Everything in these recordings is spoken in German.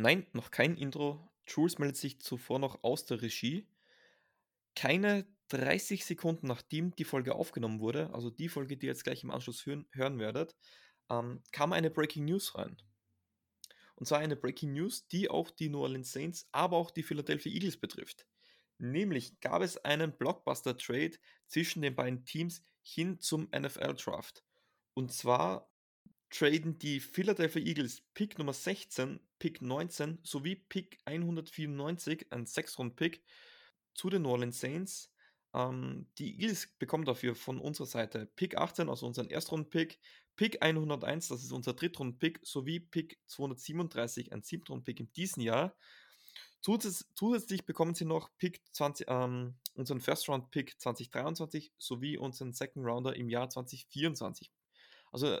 Nein, noch kein Intro. Jules meldet sich zuvor noch aus der Regie. Keine 30 Sekunden nachdem die Folge aufgenommen wurde, also die Folge, die ihr jetzt gleich im Anschluss hören, hören werdet, ähm, kam eine Breaking News rein. Und zwar eine Breaking News, die auch die New Orleans Saints, aber auch die Philadelphia Eagles betrifft. Nämlich gab es einen Blockbuster-Trade zwischen den beiden Teams hin zum NFL-Draft. Und zwar traden die Philadelphia Eagles Pick Nummer 16, Pick 19 sowie Pick 194, ein 6-Rund-Pick, zu den New Orleans Saints. Ähm, die Eagles bekommen dafür von unserer Seite Pick 18, also unseren Erstrunden-Pick, Pick 101, das ist unser Drittrunden-Pick, sowie Pick 237, ein Siebtrunden-Pick in diesem Jahr. Zusätzlich bekommen sie noch Pick 20, ähm, unseren First-Round-Pick 2023 sowie unseren Second-Rounder im Jahr 2024. Also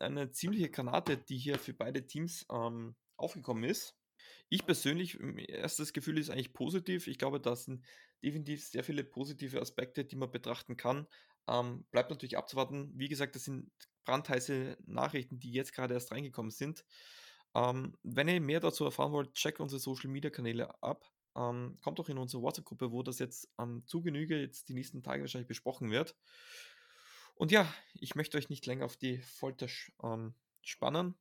eine ziemliche Granate, die hier für beide Teams ähm, aufgekommen ist. Ich persönlich, erstes Gefühl ist eigentlich positiv. Ich glaube, da sind definitiv sehr viele positive Aspekte, die man betrachten kann. Ähm, bleibt natürlich abzuwarten. Wie gesagt, das sind brandheiße Nachrichten, die jetzt gerade erst reingekommen sind. Ähm, wenn ihr mehr dazu erfahren wollt, checkt unsere Social Media Kanäle ab. Ähm, kommt doch in unsere WhatsApp-Gruppe, wo das jetzt ähm, zu Genüge jetzt die nächsten Tage wahrscheinlich besprochen wird. Und ja, ich möchte euch nicht länger auf die Folter ähm, spannen.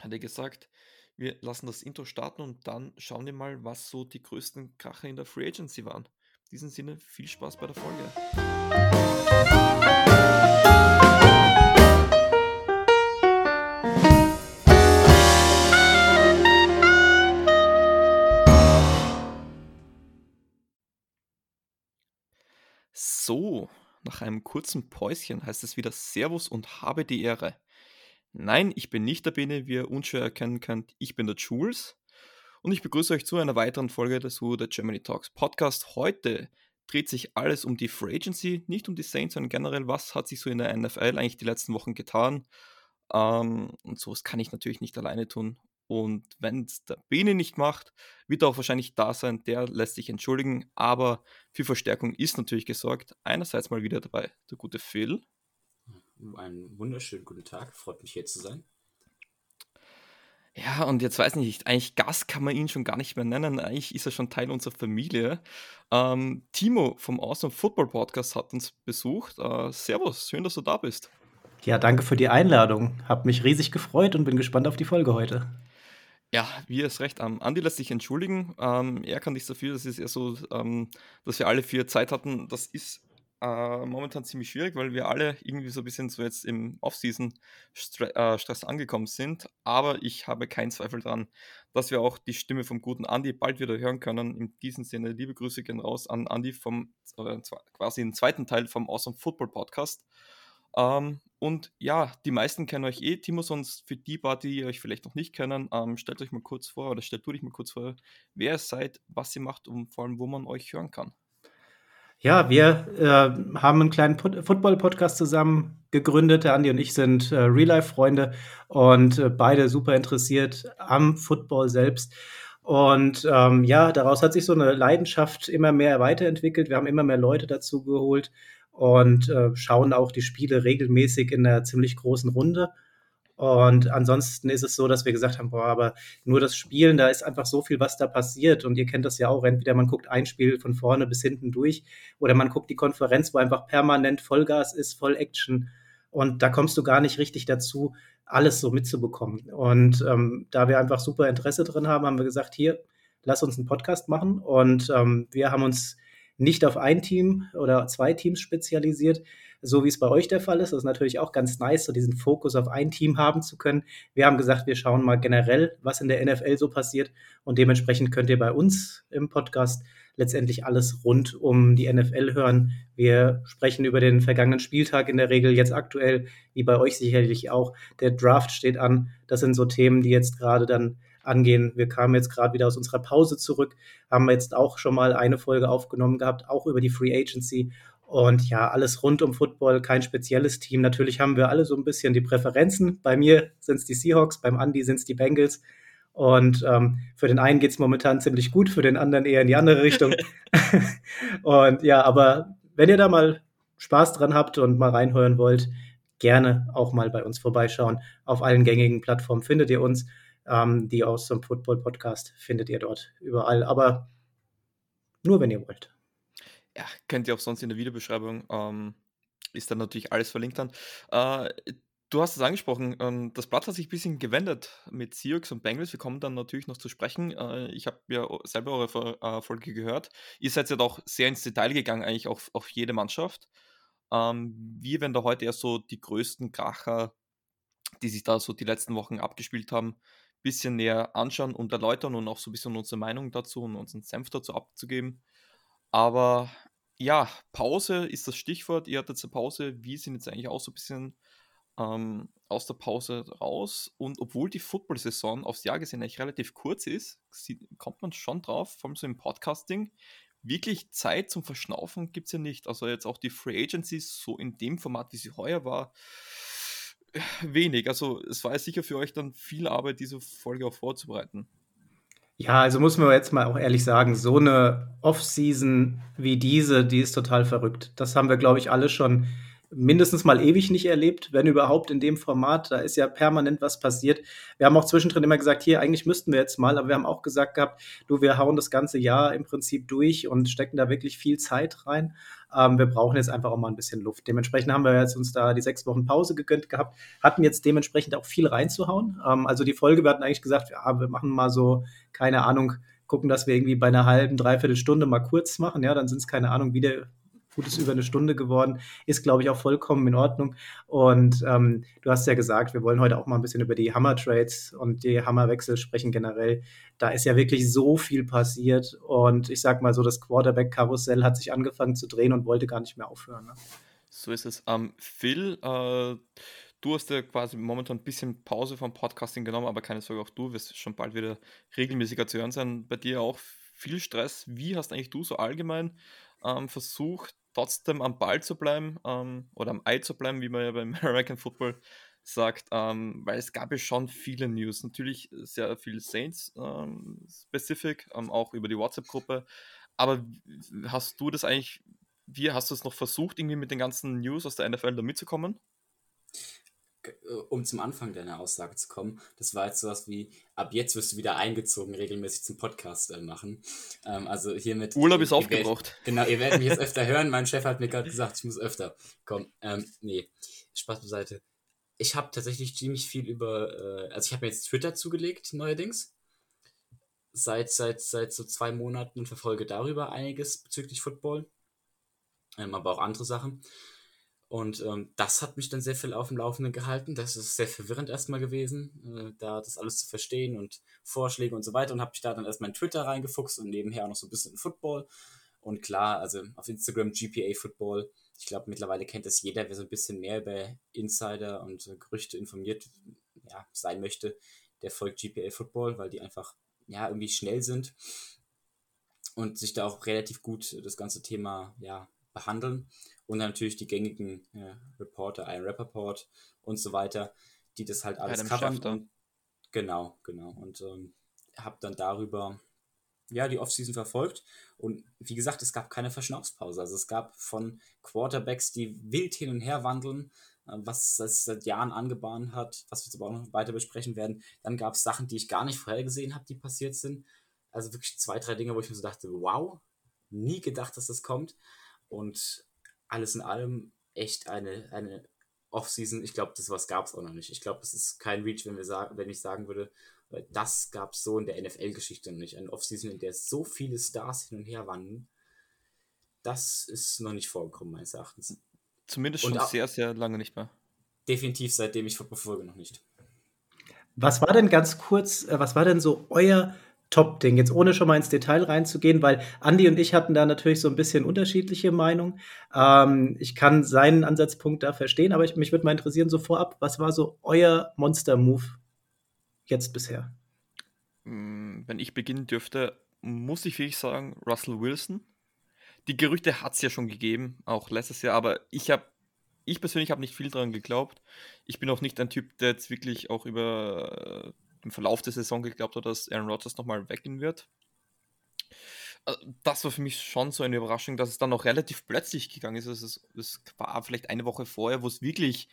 Hat er gesagt, wir lassen das Intro starten und dann schauen wir mal, was so die größten Kracher in der Free Agency waren. In diesem Sinne, viel Spaß bei der Folge. So, nach einem kurzen Päuschen heißt es wieder Servus und habe die Ehre. Nein, ich bin nicht der Bene, wie ihr unschwer erkennen könnt. Ich bin der Jules und ich begrüße euch zu einer weiteren Folge des Who der Germany Talks Podcast. Heute dreht sich alles um die Free Agency, nicht um die Saints, sondern generell, was hat sich so in der NFL eigentlich die letzten Wochen getan. Ähm, und sowas kann ich natürlich nicht alleine tun. Und wenn es der Bene nicht macht, wird er auch wahrscheinlich da sein. Der lässt sich entschuldigen. Aber für Verstärkung ist natürlich gesorgt. Einerseits mal wieder dabei der gute Phil. Einen wunderschönen guten Tag. Freut mich hier zu sein. Ja, und jetzt weiß ich nicht, eigentlich Gast kann man ihn schon gar nicht mehr nennen. Eigentlich ist er schon Teil unserer Familie. Ähm, Timo vom Awesome Football Podcast hat uns besucht. Äh, servus, schön, dass du da bist. Ja, danke für die Einladung. Hab mich riesig gefreut und bin gespannt auf die Folge heute. Ja, wie es recht. Ähm, Andi lässt sich entschuldigen. Ähm, er kann nichts dafür. Das ist eher so, ähm, dass wir alle vier Zeit hatten. Das ist äh, momentan ziemlich schwierig, weil wir alle irgendwie so ein bisschen so jetzt im Off-Season-Stress äh, angekommen sind. Aber ich habe keinen Zweifel daran, dass wir auch die Stimme vom guten Andi bald wieder hören können. In diesem Sinne, liebe Grüße gehen raus an Andi vom äh, quasi im zweiten Teil vom Awesome Football Podcast. Ähm, und ja, die meisten kennen euch eh, Timo, sonst für die paar, die euch vielleicht noch nicht kennen, ähm, stellt euch mal kurz vor oder stellt du dich mal kurz vor, wer ihr seid, was ihr macht und vor allem, wo man euch hören kann. Ja, wir äh, haben einen kleinen Football-Podcast zusammen gegründet. Der Andi und ich sind äh, Real-Life-Freunde und äh, beide super interessiert am Football selbst. Und ähm, ja, daraus hat sich so eine Leidenschaft immer mehr weiterentwickelt. Wir haben immer mehr Leute dazu geholt, und äh, schauen auch die Spiele regelmäßig in einer ziemlich großen Runde. Und ansonsten ist es so, dass wir gesagt haben, boah, aber nur das Spielen, da ist einfach so viel, was da passiert. Und ihr kennt das ja auch, entweder man guckt ein Spiel von vorne bis hinten durch oder man guckt die Konferenz, wo einfach permanent Vollgas ist, voll Action. Und da kommst du gar nicht richtig dazu, alles so mitzubekommen. Und ähm, da wir einfach super Interesse drin haben, haben wir gesagt, hier, lass uns einen Podcast machen. Und ähm, wir haben uns nicht auf ein Team oder zwei Teams spezialisiert, so wie es bei euch der Fall ist. Das ist natürlich auch ganz nice, so diesen Fokus auf ein Team haben zu können. Wir haben gesagt, wir schauen mal generell, was in der NFL so passiert und dementsprechend könnt ihr bei uns im Podcast letztendlich alles rund um die NFL hören. Wir sprechen über den vergangenen Spieltag in der Regel jetzt aktuell, wie bei euch sicherlich auch. Der Draft steht an. Das sind so Themen, die jetzt gerade dann angehen. Wir kamen jetzt gerade wieder aus unserer Pause zurück, haben jetzt auch schon mal eine Folge aufgenommen gehabt, auch über die Free Agency. Und ja, alles rund um Football, kein spezielles Team. Natürlich haben wir alle so ein bisschen die Präferenzen. Bei mir sind es die Seahawks, beim Andy sind es die Bengals. Und ähm, für den einen geht es momentan ziemlich gut, für den anderen eher in die andere Richtung. und ja, aber wenn ihr da mal Spaß dran habt und mal reinhören wollt, gerne auch mal bei uns vorbeischauen. Auf allen gängigen Plattformen findet ihr uns. Ähm, die aus dem Football-Podcast findet ihr dort überall, aber nur wenn ihr wollt. Ja, könnt ihr auch sonst in der Videobeschreibung. Ähm, ist dann natürlich alles verlinkt dann. Äh, du hast es angesprochen, ähm, das Blatt hat sich ein bisschen gewendet mit Seahawks und Bengals. Wir kommen dann natürlich noch zu sprechen. Äh, ich habe ja selber eure äh, Folge gehört. Ihr seid ja doch sehr ins Detail gegangen, eigentlich auf, auf jede Mannschaft. Ähm, wir werden da heute erst so die größten Kracher, die sich da so die letzten Wochen abgespielt haben, bisschen näher anschauen und erläutern und auch so ein bisschen unsere Meinung dazu und unseren Senf dazu abzugeben. Aber ja, Pause ist das Stichwort. Ihr hattet eine Pause. Wir sind jetzt eigentlich auch so ein bisschen ähm, aus der Pause raus. Und obwohl die Football-Saison aufs Jahr gesehen eigentlich relativ kurz ist, kommt man schon drauf, vor allem so im Podcasting, wirklich Zeit zum Verschnaufen gibt es ja nicht. Also jetzt auch die Free Agencies, so in dem Format, wie sie heuer war, wenig. Also es war sicher für euch dann viel Arbeit, diese Folge auch vorzubereiten. Ja, also muss man jetzt mal auch ehrlich sagen, so eine Off-Season wie diese, die ist total verrückt. Das haben wir, glaube ich, alle schon mindestens mal ewig nicht erlebt, wenn überhaupt in dem Format. Da ist ja permanent was passiert. Wir haben auch zwischendrin immer gesagt, hier, eigentlich müssten wir jetzt mal, aber wir haben auch gesagt gehabt, du, wir hauen das ganze Jahr im Prinzip durch und stecken da wirklich viel Zeit rein. Ähm, wir brauchen jetzt einfach auch mal ein bisschen Luft. Dementsprechend haben wir jetzt uns da die sechs Wochen Pause gegönnt gehabt, hatten jetzt dementsprechend auch viel reinzuhauen. Ähm, also die Folge, wir hatten eigentlich gesagt, ja, wir machen mal so, keine Ahnung, gucken, dass wir irgendwie bei einer halben, dreiviertel Stunde mal kurz machen. Ja, dann sind es keine Ahnung, wieder gutes über eine Stunde geworden. Ist, glaube ich, auch vollkommen in Ordnung. Und ähm, du hast ja gesagt, wir wollen heute auch mal ein bisschen über die Hammer-Trades und die Hammerwechsel sprechen generell. Da ist ja wirklich so viel passiert. Und ich sag mal so, das Quarterback-Karussell hat sich angefangen zu drehen und wollte gar nicht mehr aufhören. Ne? So ist es. Ähm, Phil, äh, du hast ja quasi momentan ein bisschen Pause vom Podcasting genommen, aber keine Sorge, auch du wirst schon bald wieder regelmäßiger zu hören sein. Bei dir auch viel Stress. Wie hast eigentlich du so allgemein ähm, versucht, trotzdem am Ball zu bleiben ähm, oder am Ei zu bleiben, wie man ja beim American Football sagt, ähm, weil es gab ja schon viele News. Natürlich sehr viel Saints-specific, ähm, ähm, auch über die WhatsApp-Gruppe. Aber hast du das eigentlich, wie hast du es noch versucht, irgendwie mit den ganzen News aus der NFL da mitzukommen? Äh, um zum Anfang deiner Aussage zu kommen, das war jetzt sowas wie, ab jetzt wirst du wieder eingezogen, regelmäßig zum Podcast äh, machen. Ähm, also hiermit. Urlaub ist aufgebraucht. genau, ihr werdet mich jetzt öfter hören. Mein Chef hat mir gerade gesagt, ich muss öfter kommen. Ähm, nee, Spaß beiseite. Ich habe tatsächlich ziemlich viel über, äh, also ich habe mir jetzt Twitter zugelegt, neuerdings. Seit, seit, seit so zwei Monaten und verfolge darüber einiges bezüglich Football. Ähm, aber auch andere Sachen. Und ähm, das hat mich dann sehr viel auf dem Laufenden gehalten. Das ist sehr verwirrend erstmal gewesen, äh, da das alles zu verstehen und Vorschläge und so weiter. Und habe mich da dann erstmal in Twitter reingefuchst und nebenher auch noch so ein bisschen in Football. Und klar, also auf Instagram GPA Football. Ich glaube, mittlerweile kennt das jeder, wer so ein bisschen mehr über Insider und äh, Gerüchte informiert ja, sein möchte. Der folgt GPA Football, weil die einfach ja irgendwie schnell sind und sich da auch relativ gut das ganze Thema ja, behandeln und natürlich die gängigen ja, Reporter, ein Rappaport und so weiter, die das halt alles Adam covern. Und, genau, genau. Und ähm, habe dann darüber ja die Offseason verfolgt und wie gesagt, es gab keine Verschnaufspause. Also es gab von Quarterbacks, die wild hin und her wandeln, äh, was es seit Jahren angebahnt hat, was wir jetzt aber auch noch weiter besprechen werden. Dann gab es Sachen, die ich gar nicht vorhergesehen habe, die passiert sind. Also wirklich zwei, drei Dinge, wo ich mir so dachte, wow, nie gedacht, dass das kommt. Und alles in allem echt eine, eine Off-Season. Ich glaube, das was gab es auch noch nicht. Ich glaube, es ist kein Reach, wenn wir sagen, wenn ich sagen würde, das gab es so in der NFL-Geschichte noch nicht. Eine Off-Season, in der so viele Stars hin und her wandeln. Das ist noch nicht vorgekommen, meines Erachtens. Zumindest schon sehr, sehr lange nicht mehr. Definitiv, seitdem ich verfolge, noch nicht. Was war denn ganz kurz, äh, was war denn so euer Top-Ding. Jetzt ohne schon mal ins Detail reinzugehen, weil Andy und ich hatten da natürlich so ein bisschen unterschiedliche Meinungen. Ähm, ich kann seinen Ansatzpunkt da verstehen, aber ich, mich würde mal interessieren, so vorab, was war so euer Monster-Move jetzt bisher? Mm, wenn ich beginnen dürfte, muss ich wirklich sagen, Russell Wilson. Die Gerüchte hat es ja schon gegeben, auch letztes Jahr, aber ich habe ich persönlich habe nicht viel daran geglaubt. Ich bin auch nicht ein Typ, der jetzt wirklich auch über im Verlauf der Saison geglaubt hat, dass Aaron Rodgers nochmal weggehen wird. Äh, das war für mich schon so eine Überraschung, dass es dann noch relativ plötzlich gegangen ist. Also es, es war vielleicht eine Woche vorher, wo es wirklich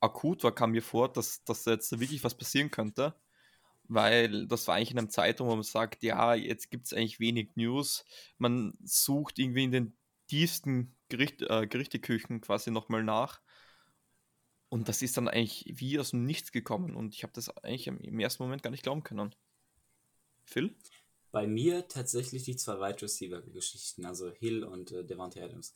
akut war, kam mir vor, dass, dass jetzt wirklich was passieren könnte. weil das war eigentlich in einem Zeitraum, wo man sagt, ja, jetzt gibt es eigentlich wenig News. Man sucht irgendwie in den tiefsten Gericht, äh, Gerichteküchen quasi nochmal nach. Und das ist dann eigentlich wie aus dem Nichts gekommen. Und ich habe das eigentlich im ersten Moment gar nicht glauben können. Phil? Bei mir tatsächlich die zwei Wide Receiver-Geschichten, also Hill und äh, Devontae Adams.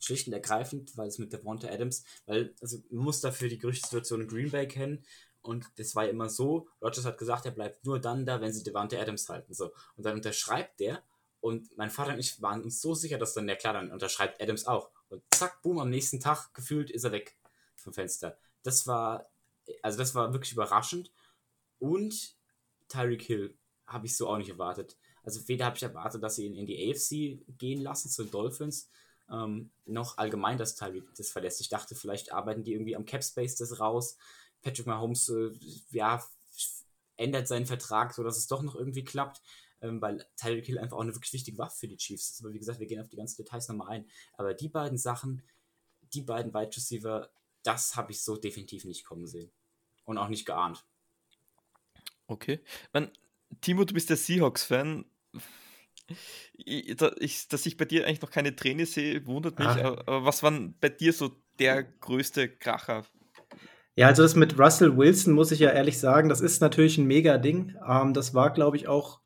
Schlicht und ergreifend, weil es mit Devontae Adams, weil, also man muss dafür die Gerüchtssituation in Green Bay kennen. Und das war immer so, Rogers hat gesagt, er bleibt nur dann da, wenn sie Devante Adams halten. So. Und dann unterschreibt der. Und mein Vater und ich waren uns so sicher, dass dann, der klar, dann unterschreibt Adams auch. Und zack, boom, am nächsten Tag gefühlt ist er weg vom Fenster. Das war, also das war wirklich überraschend. Und Tyreek Hill habe ich so auch nicht erwartet. Also weder habe ich erwartet, dass sie ihn in die AFC gehen lassen, zu den Dolphins, ähm, noch allgemein, dass Tyreek das verlässt. Ich dachte, vielleicht arbeiten die irgendwie am Cap Space das raus. Patrick Mahomes äh, ja, ändert seinen Vertrag, sodass es doch noch irgendwie klappt, ähm, weil Tyreek Hill einfach auch eine wirklich wichtige Waffe für die Chiefs ist. Aber wie gesagt, wir gehen auf die ganzen Details nochmal ein. Aber die beiden Sachen, die beiden Wide Receiver, das habe ich so definitiv nicht kommen sehen. Und auch nicht geahnt. Okay. Man, Timo, du bist der Seahawks-Fan. dass ich bei dir eigentlich noch keine Träne sehe, wundert mich. Ah. Aber was war bei dir so der größte Kracher ja, also das mit Russell Wilson muss ich ja ehrlich sagen, das ist natürlich ein mega Ding. Ähm, das war, glaube ich, auch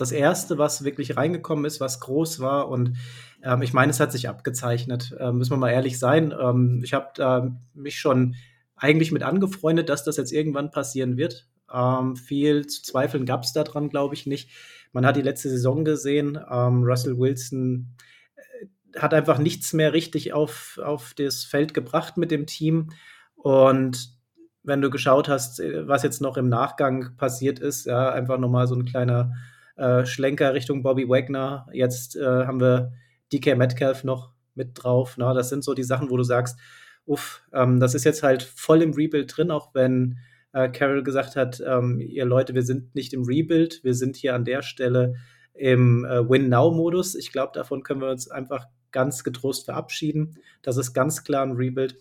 das erste, was wirklich reingekommen ist, was groß war. Und ähm, ich meine, es hat sich abgezeichnet. Ähm, müssen wir mal ehrlich sein. Ähm, ich habe mich schon eigentlich mit angefreundet, dass das jetzt irgendwann passieren wird. Ähm, viel zu zweifeln gab es daran, glaube ich, nicht. Man hat die letzte Saison gesehen. Ähm, Russell Wilson äh, hat einfach nichts mehr richtig auf, auf das Feld gebracht mit dem Team. Und wenn du geschaut hast, äh, was jetzt noch im Nachgang passiert ist, ja, einfach nochmal so ein kleiner äh, Schlenker Richtung Bobby Wagner. Jetzt äh, haben wir DK Metcalf noch mit drauf. Na, das sind so die Sachen, wo du sagst, uff, ähm, das ist jetzt halt voll im Rebuild drin, auch wenn äh, Carol gesagt hat, ähm, ihr Leute, wir sind nicht im Rebuild, wir sind hier an der Stelle im äh, Win-Now-Modus. Ich glaube, davon können wir uns einfach ganz getrost verabschieden. Das ist ganz klar ein Rebuild.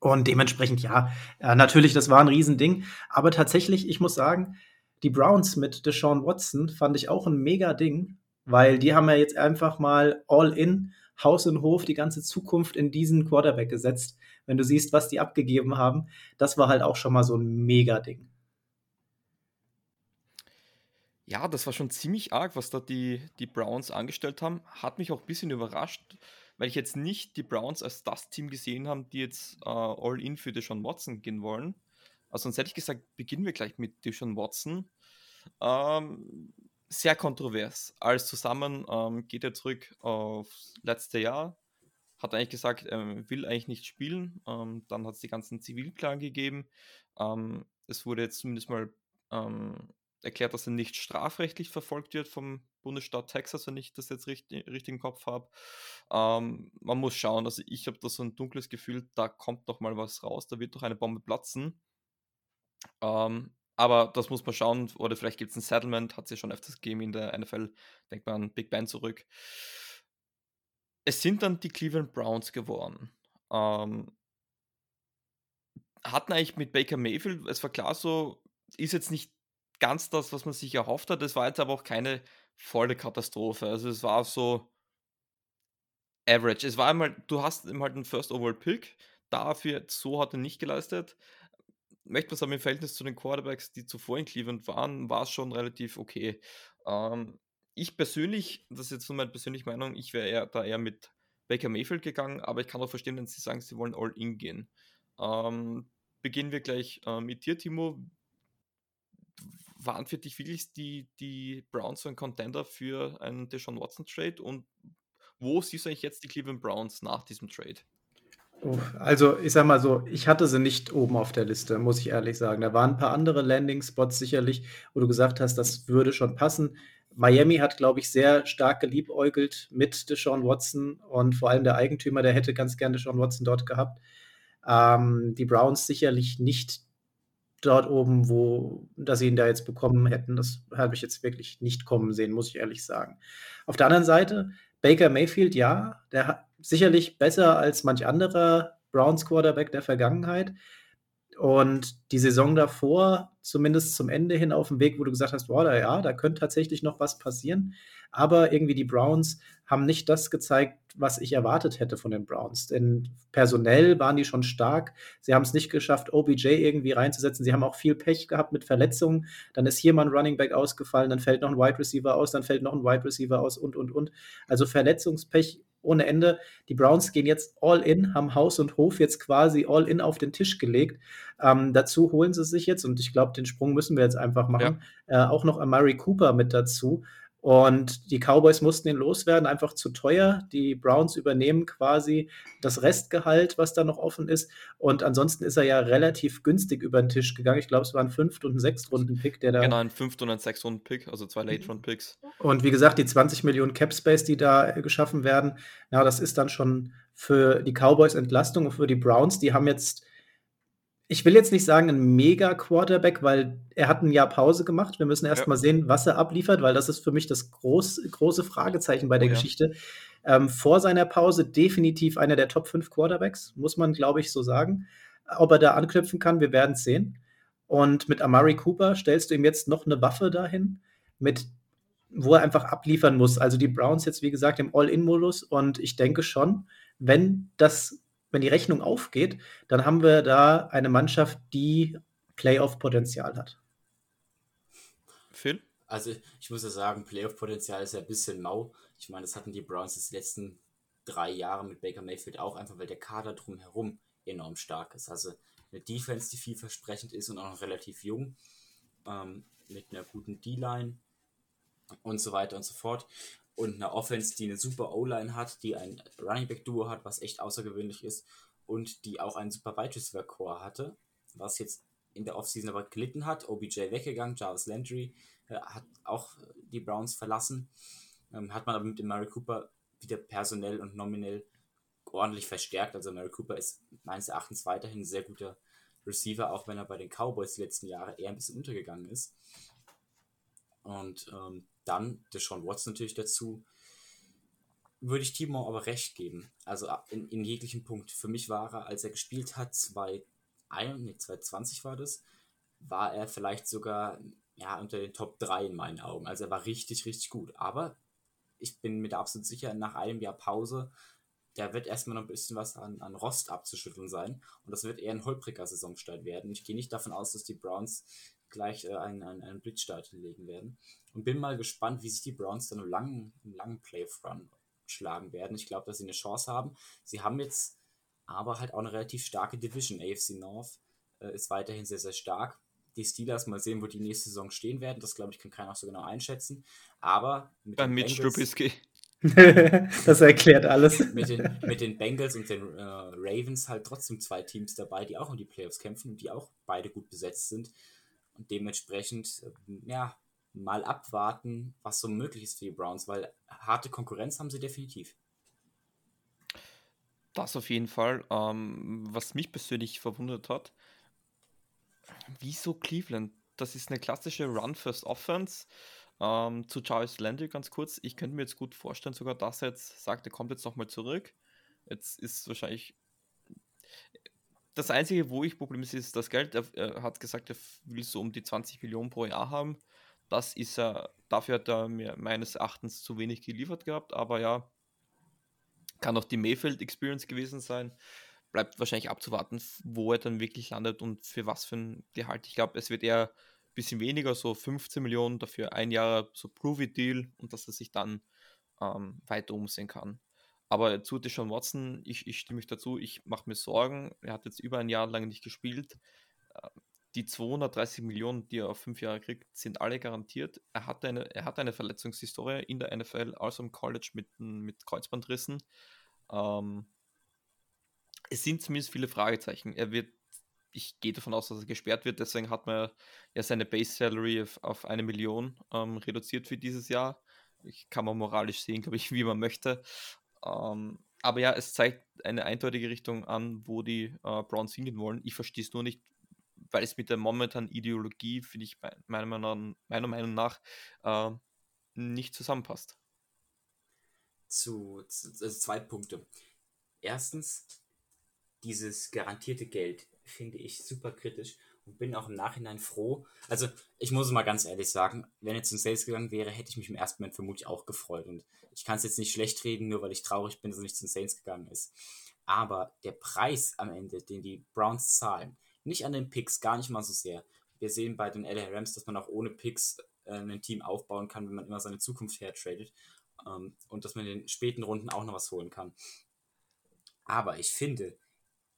Und dementsprechend, ja, äh, natürlich, das war ein Riesending. Aber tatsächlich, ich muss sagen, die Browns mit Deshaun Watson fand ich auch ein mega Ding, weil die haben ja jetzt einfach mal all in, Haus und Hof, die ganze Zukunft in diesen Quarterback gesetzt. Wenn du siehst, was die abgegeben haben, das war halt auch schon mal so ein mega Ding. Ja, das war schon ziemlich arg, was da die, die Browns angestellt haben. Hat mich auch ein bisschen überrascht weil ich jetzt nicht die Browns als das Team gesehen habe, die jetzt äh, all in für Deshaun Watson gehen wollen. Also sonst hätte ich gesagt, beginnen wir gleich mit Deshaun Watson. Ähm, sehr kontrovers. Alles zusammen ähm, geht er zurück aufs letzte Jahr. Hat eigentlich gesagt, er will eigentlich nicht spielen. Ähm, dann hat es die ganzen Zivilklagen gegeben. Ähm, es wurde jetzt zumindest mal ähm, erklärt, dass er nicht strafrechtlich verfolgt wird vom Bundesstaat Texas, wenn ich das jetzt richtig, richtig im Kopf habe. Ähm, man muss schauen, also ich habe da so ein dunkles Gefühl, da kommt noch mal was raus, da wird doch eine Bombe platzen. Ähm, aber das muss man schauen, oder vielleicht gibt es ein Settlement, hat es ja schon öfters gegeben in der NFL, denkt man an Big Ben zurück. Es sind dann die Cleveland Browns geworden. Ähm, hatten eigentlich mit Baker Mayfield, es war klar so, ist jetzt nicht ganz das, was man sich erhofft hat. Es war jetzt aber auch keine volle Katastrophe. Also es war so average. Es war einmal, du hast ihm halt einen First Overall Pick. Dafür so hat er nicht geleistet. Möchte man sagen, im Verhältnis zu den Quarterbacks, die zuvor in Cleveland waren, war es schon relativ okay. Ähm, ich persönlich, das ist jetzt nur meine persönliche Meinung, ich wäre da eher mit Baker Mayfield gegangen, aber ich kann auch verstehen, wenn sie sagen, sie wollen all in gehen. Ähm, beginnen wir gleich äh, mit dir, Timo waren für dich wirklich die, die Browns so ein Contender für einen Deshaun Watson Trade und wo siehst du eigentlich jetzt die Cleveland Browns nach diesem Trade? Also, ich sag mal so, ich hatte sie nicht oben auf der Liste, muss ich ehrlich sagen. Da waren ein paar andere Landing-Spots sicherlich, wo du gesagt hast, das würde schon passen. Miami hat, glaube ich, sehr stark geliebäugelt mit Deshaun Watson und vor allem der Eigentümer, der hätte ganz gerne Deshaun Watson dort gehabt. Ähm, die Browns sicherlich nicht dort oben, wo, dass sie ihn da jetzt bekommen hätten. Das habe ich jetzt wirklich nicht kommen sehen, muss ich ehrlich sagen. Auf der anderen Seite, Baker Mayfield, ja, der hat sicherlich besser als manch anderer Browns Quarterback der Vergangenheit. Und die Saison davor, zumindest zum Ende hin auf dem Weg, wo du gesagt hast, boah, da, ja, da könnte tatsächlich noch was passieren. Aber irgendwie die Browns haben nicht das gezeigt, was ich erwartet hätte von den Browns. Denn personell waren die schon stark. Sie haben es nicht geschafft, OBJ irgendwie reinzusetzen. Sie haben auch viel Pech gehabt mit Verletzungen. Dann ist hier mal ein Running Back ausgefallen, dann fällt noch ein Wide Receiver aus, dann fällt noch ein Wide Receiver aus und, und, und. Also Verletzungspech ohne Ende. Die Browns gehen jetzt all in, haben Haus und Hof jetzt quasi all in auf den Tisch gelegt. Ähm, dazu holen sie sich jetzt, und ich glaube, den Sprung müssen wir jetzt einfach machen, ja. äh, auch noch Amari Cooper mit dazu. Und die Cowboys mussten ihn loswerden, einfach zu teuer. Die Browns übernehmen quasi das Restgehalt, was da noch offen ist. Und ansonsten ist er ja relativ günstig über den Tisch gegangen. Ich glaube, es war ein Fünft- und ein Sechstrunden-Pick, der da. Genau, ein Fünft- und ein Sechstrunden-Pick, also zwei Late-Round-Picks. Und wie gesagt, die 20 Millionen Cap-Space, die da geschaffen werden, ja, das ist dann schon für die Cowboys Entlastung und für die Browns. Die haben jetzt ich will jetzt nicht sagen ein Mega-Quarterback, weil er hat ein Jahr Pause gemacht. Wir müssen erst ja. mal sehen, was er abliefert, weil das ist für mich das groß, große Fragezeichen bei der oh, Geschichte. Ja. Ähm, vor seiner Pause definitiv einer der Top 5 Quarterbacks, muss man, glaube ich, so sagen. Ob er da anknüpfen kann, wir werden es sehen. Und mit Amari Cooper stellst du ihm jetzt noch eine Waffe dahin, mit, wo er einfach abliefern muss. Also die Browns jetzt, wie gesagt, im All-In-Modus. Und ich denke schon, wenn das wenn die Rechnung aufgeht, dann haben wir da eine Mannschaft, die Playoff-Potenzial hat. Phil? Also ich muss ja sagen, Playoff-Potenzial ist ja ein bisschen mau. Ich meine, das hatten die Browns die letzten drei Jahre mit Baker Mayfield auch, einfach weil der Kader drumherum enorm stark ist. Also eine Defense, die vielversprechend ist und auch noch relativ jung, ähm, mit einer guten D-Line und so weiter und so fort und eine Offense, die eine super O-Line hat, die ein Running Back Duo hat, was echt außergewöhnlich ist und die auch einen super Wide Receiver Core hatte, was jetzt in der Offseason aber gelitten hat. OBJ weggegangen, Jarvis Landry äh, hat auch die Browns verlassen. Ähm, hat man aber mit dem Mary Cooper wieder personell und nominell ordentlich verstärkt. Also Mary Cooper ist meines Erachtens weiterhin ein sehr guter Receiver, auch wenn er bei den Cowboys die letzten Jahre eher ein bisschen untergegangen ist. Und ähm, dann Deshaun Watson natürlich dazu. Würde ich Timo aber recht geben. Also in, in jeglichem Punkt. Für mich war er, als er gespielt hat, 2021, nee, 2020 war das, war er vielleicht sogar ja, unter den Top 3 in meinen Augen. Also er war richtig, richtig gut. Aber ich bin mir da absolut sicher, nach einem Jahr Pause, da wird erstmal noch ein bisschen was an, an Rost abzuschütteln sein. Und das wird eher ein holpriger Saisonstart werden. Ich gehe nicht davon aus, dass die Browns gleich äh, einen, einen, einen Blitzstart hinlegen werden. Und bin mal gespannt, wie sich die Browns dann im langen, im langen Playoff-Run schlagen werden. Ich glaube, dass sie eine Chance haben. Sie haben jetzt aber halt auch eine relativ starke Division. AFC North äh, ist weiterhin sehr, sehr stark. Die Steelers mal sehen, wo die nächste Saison stehen werden. Das glaube ich, kann keiner auch so genau einschätzen. Aber mit Bei Mitch Trubisky. das erklärt alles. Mit den, mit den Bengals und den äh, Ravens halt trotzdem zwei Teams dabei, die auch um die Playoffs kämpfen und die auch beide gut besetzt sind. Und dementsprechend, äh, ja, mal abwarten, was so möglich ist für die Browns, weil harte Konkurrenz haben sie definitiv. Das auf jeden Fall. Ähm, was mich persönlich verwundert hat, wieso Cleveland? Das ist eine klassische Run-First-Offense. Ähm, zu Charles Landry ganz kurz. Ich könnte mir jetzt gut vorstellen, sogar dass er jetzt sagt, er kommt jetzt nochmal zurück. Jetzt ist wahrscheinlich das Einzige, wo ich Problem ist, ist das Geld. Er, er, hat gesagt, er will so um die 20 Millionen pro Jahr haben. Das ist er, dafür hat er mir meines Erachtens zu wenig geliefert gehabt, aber ja, kann auch die Mayfield Experience gewesen sein. Bleibt wahrscheinlich abzuwarten, wo er dann wirklich landet und für was für ein Gehalt. Ich glaube, es wird eher ein bisschen weniger, so 15 Millionen, dafür ein Jahr so Prove-It-Deal und dass er sich dann ähm, weiter umsehen kann. Aber zu Deshaun Watson, ich, ich stimme mich dazu, ich mache mir Sorgen. Er hat jetzt über ein Jahr lang nicht gespielt. Die 230 Millionen, die er auf fünf Jahre kriegt, sind alle garantiert. Er hat eine, er hat eine Verletzungshistorie in der NFL, also im College mit, mit Kreuzbandrissen. Ähm, es sind zumindest viele Fragezeichen. Er wird, ich gehe davon aus, dass er gesperrt wird, deswegen hat man ja seine Base Salary auf, auf eine Million ähm, reduziert für dieses Jahr. Ich kann man moralisch sehen, glaube ich, wie man möchte. Ähm, aber ja, es zeigt eine eindeutige Richtung an, wo die äh, Browns hingehen wollen. Ich verstehe es nur nicht, weil es mit der momentanen Ideologie, finde ich, meiner Meinung, meiner Meinung nach, äh, nicht zusammenpasst. Zu, also zwei Punkte. Erstens, dieses garantierte Geld. finde ich super kritisch und bin auch im Nachhinein froh. Also, ich muss mal ganz ehrlich sagen, wenn er zum Sales gegangen wäre, hätte ich mich im ersten Moment vermutlich auch gefreut. Und ich kann es jetzt nicht schlecht reden, nur weil ich traurig bin, dass er nicht zum Saints gegangen ist. Aber der Preis am Ende, den die Browns zahlen, nicht an den Picks, gar nicht mal so sehr. Wir sehen bei den LA Rams, dass man auch ohne Picks äh, ein Team aufbauen kann, wenn man immer seine Zukunft hertradet. Ähm, und dass man in den späten Runden auch noch was holen kann. Aber ich finde,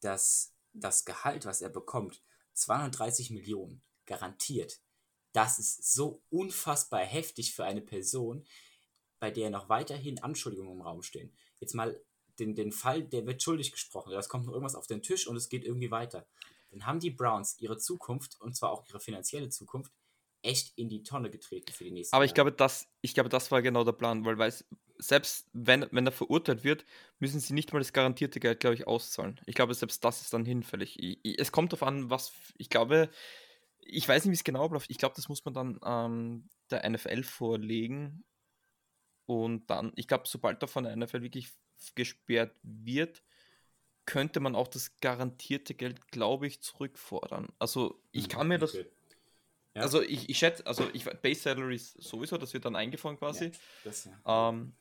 dass das Gehalt, was er bekommt, 230 Millionen garantiert, das ist so unfassbar heftig für eine Person, bei der noch weiterhin Anschuldigungen im Raum stehen. Jetzt mal den, den Fall, der wird schuldig gesprochen, es kommt noch irgendwas auf den Tisch und es geht irgendwie weiter. Dann haben die Browns ihre Zukunft, und zwar auch ihre finanzielle Zukunft, echt in die Tonne getreten für die nächsten Aber ich glaube, das, ich glaube, das war genau der Plan, weil weiß, selbst wenn, wenn er verurteilt wird, müssen sie nicht mal das garantierte Geld, glaube ich, auszahlen. Ich glaube, selbst das ist dann hinfällig. Ich, ich, es kommt darauf an, was, ich glaube, ich weiß nicht, wie es genau abläuft. Ich glaube, das muss man dann ähm, der NFL vorlegen. Und dann, ich glaube, sobald er von der NFL wirklich gesperrt wird, könnte man auch das garantierte Geld, glaube ich, zurückfordern. Also ich hm, kann mir das. Ja. Also ich, ich schätze, also ich Base Salaries sowieso, das wird dann eingefahren quasi. Ja, das, ja. Ähm,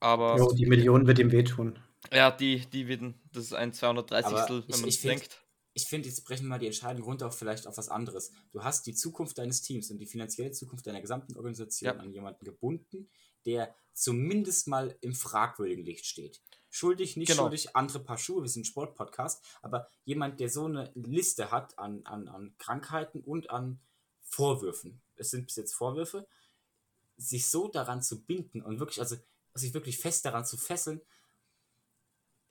aber. Jo, die Million wird ihm wehtun. Ja, die, die werden, das ist ein 230. wenn ich, man es denkt. Ich finde, jetzt brechen wir mal die Entscheidung runter auf vielleicht auf was anderes. Du hast die Zukunft deines Teams und die finanzielle Zukunft deiner gesamten Organisation an jemanden gebunden, der zumindest mal im fragwürdigen Licht steht. Schuldig, nicht genau. schuldig, andere Paar Schuhe, wir sind Sportpodcast, aber jemand, der so eine Liste hat an, an, an Krankheiten und an Vorwürfen, es sind bis jetzt Vorwürfe, sich so daran zu binden und wirklich, also sich wirklich fest daran zu fesseln,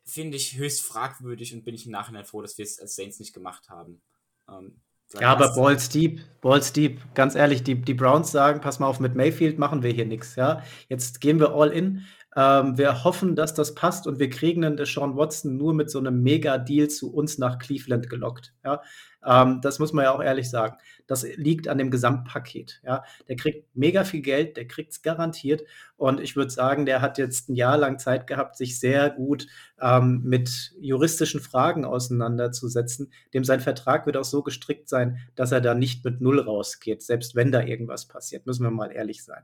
finde ich höchst fragwürdig und bin ich im Nachhinein froh, dass wir es als Saints nicht gemacht haben. Ähm, ja, aber Balls deep, Balls deep. Ganz ehrlich, die, die Browns sagen, pass mal auf, mit Mayfield machen wir hier nichts. Ja? Jetzt gehen wir all in. Ähm, wir hoffen, dass das passt und wir kriegen dann Sean Watson nur mit so einem Mega-Deal zu uns nach Cleveland gelockt. Ja? Ähm, das muss man ja auch ehrlich sagen. Das liegt an dem Gesamtpaket. Ja? Der kriegt mega viel Geld, der kriegt es garantiert. Und ich würde sagen, der hat jetzt ein Jahr lang Zeit gehabt, sich sehr gut ähm, mit juristischen Fragen auseinanderzusetzen. Dem sein Vertrag wird auch so gestrickt sein, dass er da nicht mit Null rausgeht, selbst wenn da irgendwas passiert, müssen wir mal ehrlich sein.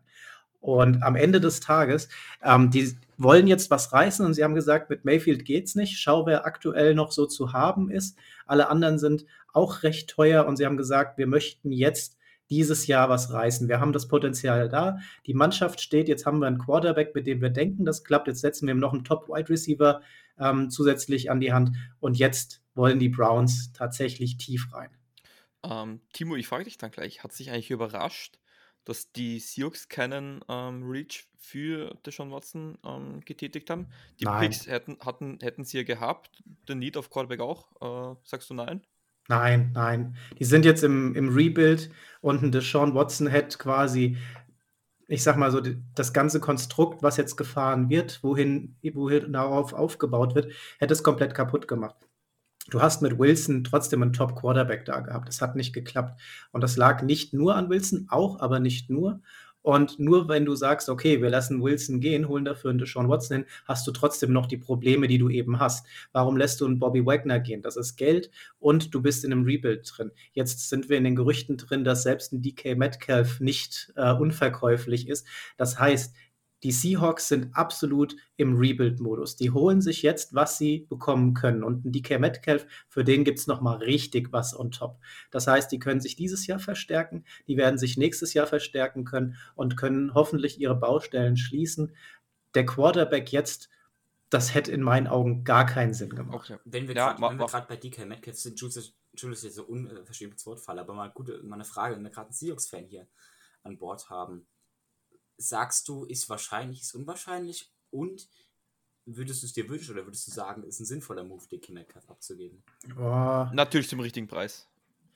Und am Ende des Tages, ähm, die wollen jetzt was reißen und sie haben gesagt, mit Mayfield geht's nicht. Schau, wer aktuell noch so zu haben ist. Alle anderen sind auch recht teuer und sie haben gesagt, wir möchten jetzt dieses Jahr was reißen. Wir haben das Potenzial da. Die Mannschaft steht, jetzt haben wir einen Quarterback, mit dem wir denken, das klappt. Jetzt setzen wir ihm noch einen Top-Wide Receiver ähm, zusätzlich an die Hand. Und jetzt wollen die Browns tatsächlich tief rein. Ähm, Timo, ich frage dich dann gleich, hat sich eigentlich überrascht, dass die Seahawks keinen ähm, Reach für Deshaun Watson ähm, getätigt haben. Die nein. Picks hätten, hatten, hätten sie ja gehabt, den Need auf Quarterback auch. Äh, sagst du nein? Nein, nein. Die sind jetzt im, im Rebuild und ein Deshaun Watson hätte quasi, ich sag mal so, das ganze Konstrukt, was jetzt gefahren wird, wohin, wohin darauf aufgebaut wird, hätte es komplett kaputt gemacht. Du hast mit Wilson trotzdem einen Top-Quarterback da gehabt. Es hat nicht geklappt. Und das lag nicht nur an Wilson, auch, aber nicht nur. Und nur wenn du sagst, okay, wir lassen Wilson gehen, holen dafür einen Deshaun Watson hin, hast du trotzdem noch die Probleme, die du eben hast. Warum lässt du einen Bobby Wagner gehen? Das ist Geld und du bist in einem Rebuild drin. Jetzt sind wir in den Gerüchten drin, dass selbst ein DK Metcalf nicht äh, unverkäuflich ist. Das heißt, die Seahawks sind absolut im Rebuild-Modus. Die holen sich jetzt, was sie bekommen können. Und ein DK Metcalf, für den gibt es nochmal richtig was on top. Das heißt, die können sich dieses Jahr verstärken, die werden sich nächstes Jahr verstärken können und können hoffentlich ihre Baustellen schließen. Der Quarterback jetzt das hätte in meinen Augen gar keinen Sinn gemacht. Okay. Wenn wir ja, gerade bei DK Metcalf sind, Julius, Julius ist so unverschämtes Wortfall, aber mal gute, mal eine Frage, wenn wir gerade einen Seahawks-Fan hier an Bord haben sagst du, ist wahrscheinlich, ist unwahrscheinlich und würdest du es dir wünschen oder würdest du sagen, ist ein sinnvoller Move, DK Metcalf abzugeben? Boah. Natürlich zum richtigen Preis.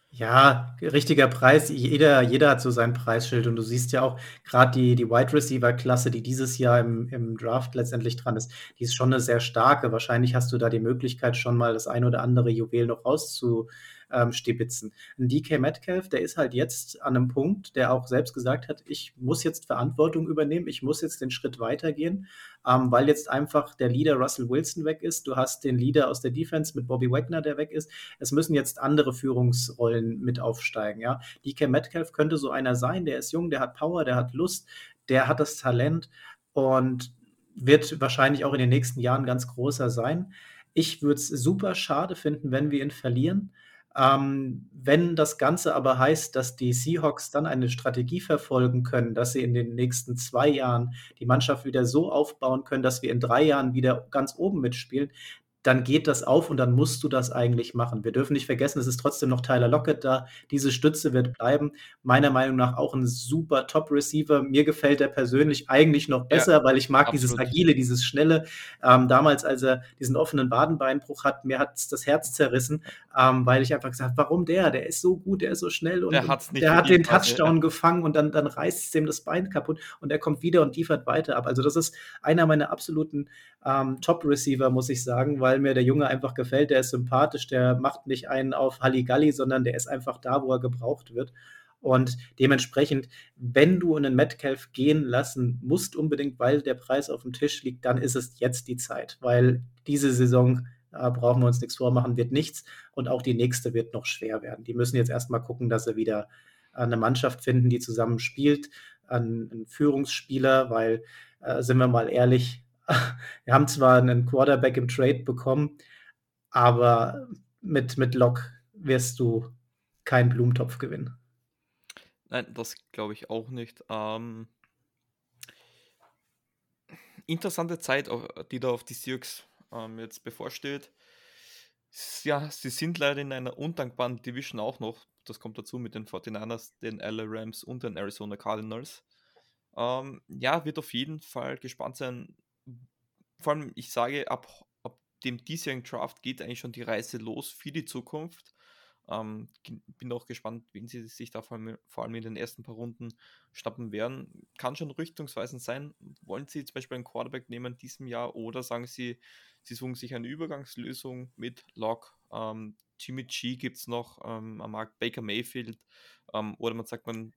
Ja, richtiger Preis. Jeder, jeder hat so sein Preisschild und du siehst ja auch gerade die, die Wide Receiver-Klasse, die dieses Jahr im, im Draft letztendlich dran ist, die ist schon eine sehr starke. Wahrscheinlich hast du da die Möglichkeit, schon mal das ein oder andere Juwel noch rauszu, ähm, stibitzen. Ein DK Metcalf, der ist halt jetzt an einem Punkt, der auch selbst gesagt hat, ich muss jetzt Verantwortung übernehmen, ich muss jetzt den Schritt weitergehen, ähm, weil jetzt einfach der Leader Russell Wilson weg ist. Du hast den Leader aus der Defense mit Bobby Wagner, der weg ist. Es müssen jetzt andere Führungsrollen mit aufsteigen. Ja? DK Metcalf könnte so einer sein, der ist jung, der hat Power, der hat Lust, der hat das Talent und wird wahrscheinlich auch in den nächsten Jahren ganz großer sein. Ich würde es super schade finden, wenn wir ihn verlieren. Ähm, wenn das Ganze aber heißt, dass die Seahawks dann eine Strategie verfolgen können, dass sie in den nächsten zwei Jahren die Mannschaft wieder so aufbauen können, dass wir in drei Jahren wieder ganz oben mitspielen, dann geht das auf und dann musst du das eigentlich machen. Wir dürfen nicht vergessen, es ist trotzdem noch Tyler Lockett da. Diese Stütze wird bleiben. Meiner Meinung nach auch ein super Top-Receiver. Mir gefällt er persönlich eigentlich noch besser, ja, weil ich mag absolut. dieses Agile, dieses Schnelle. Ähm, damals, als er diesen offenen Wadenbeinbruch hat, mir hat es das Herz zerrissen, ähm, weil ich einfach gesagt habe, warum der? Der ist so gut, der ist so schnell und der, der hat den Touchdown ja. gefangen und dann, dann reißt es ihm das Bein kaputt und er kommt wieder und liefert weiter ab. Also das ist einer meiner absoluten ähm, Top-Receiver, muss ich sagen, weil mir der Junge einfach gefällt. Der ist sympathisch, der macht nicht einen auf Halligalli, sondern der ist einfach da, wo er gebraucht wird. Und dementsprechend, wenn du einen Metcalf gehen lassen musst, unbedingt, weil der Preis auf dem Tisch liegt, dann ist es jetzt die Zeit, weil diese Saison äh, brauchen wir uns nichts vormachen, wird nichts und auch die nächste wird noch schwer werden. Die müssen jetzt erstmal gucken, dass sie wieder eine Mannschaft finden, die zusammen spielt, einen, einen Führungsspieler, weil, äh, sind wir mal ehrlich, wir haben zwar einen Quarterback im Trade bekommen, aber mit, mit Lock wirst du keinen Blumentopf gewinnen. Nein, das glaube ich auch nicht. Ähm, interessante Zeit, die da auf die Seahawks ähm, jetzt bevorsteht. Ja, sie sind leider in einer undankbaren Division auch noch. Das kommt dazu mit den 49ers, den LA Rams und den Arizona Cardinals. Ähm, ja, wird auf jeden Fall gespannt sein, vor allem, ich sage, ab, ab dem diesjährigen Draft geht eigentlich schon die Reise los für die Zukunft. Ähm, bin auch gespannt, wen sie sich da vor allem, vor allem, in den ersten paar Runden schnappen werden. Kann schon richtungsweisend sein. Wollen sie zum Beispiel einen Quarterback nehmen in diesem Jahr oder sagen sie, sie suchen sich eine Übergangslösung mit Lock? Ähm, Jimmy G gibt es noch ähm, am Markt, Baker Mayfield ähm, oder man sagt man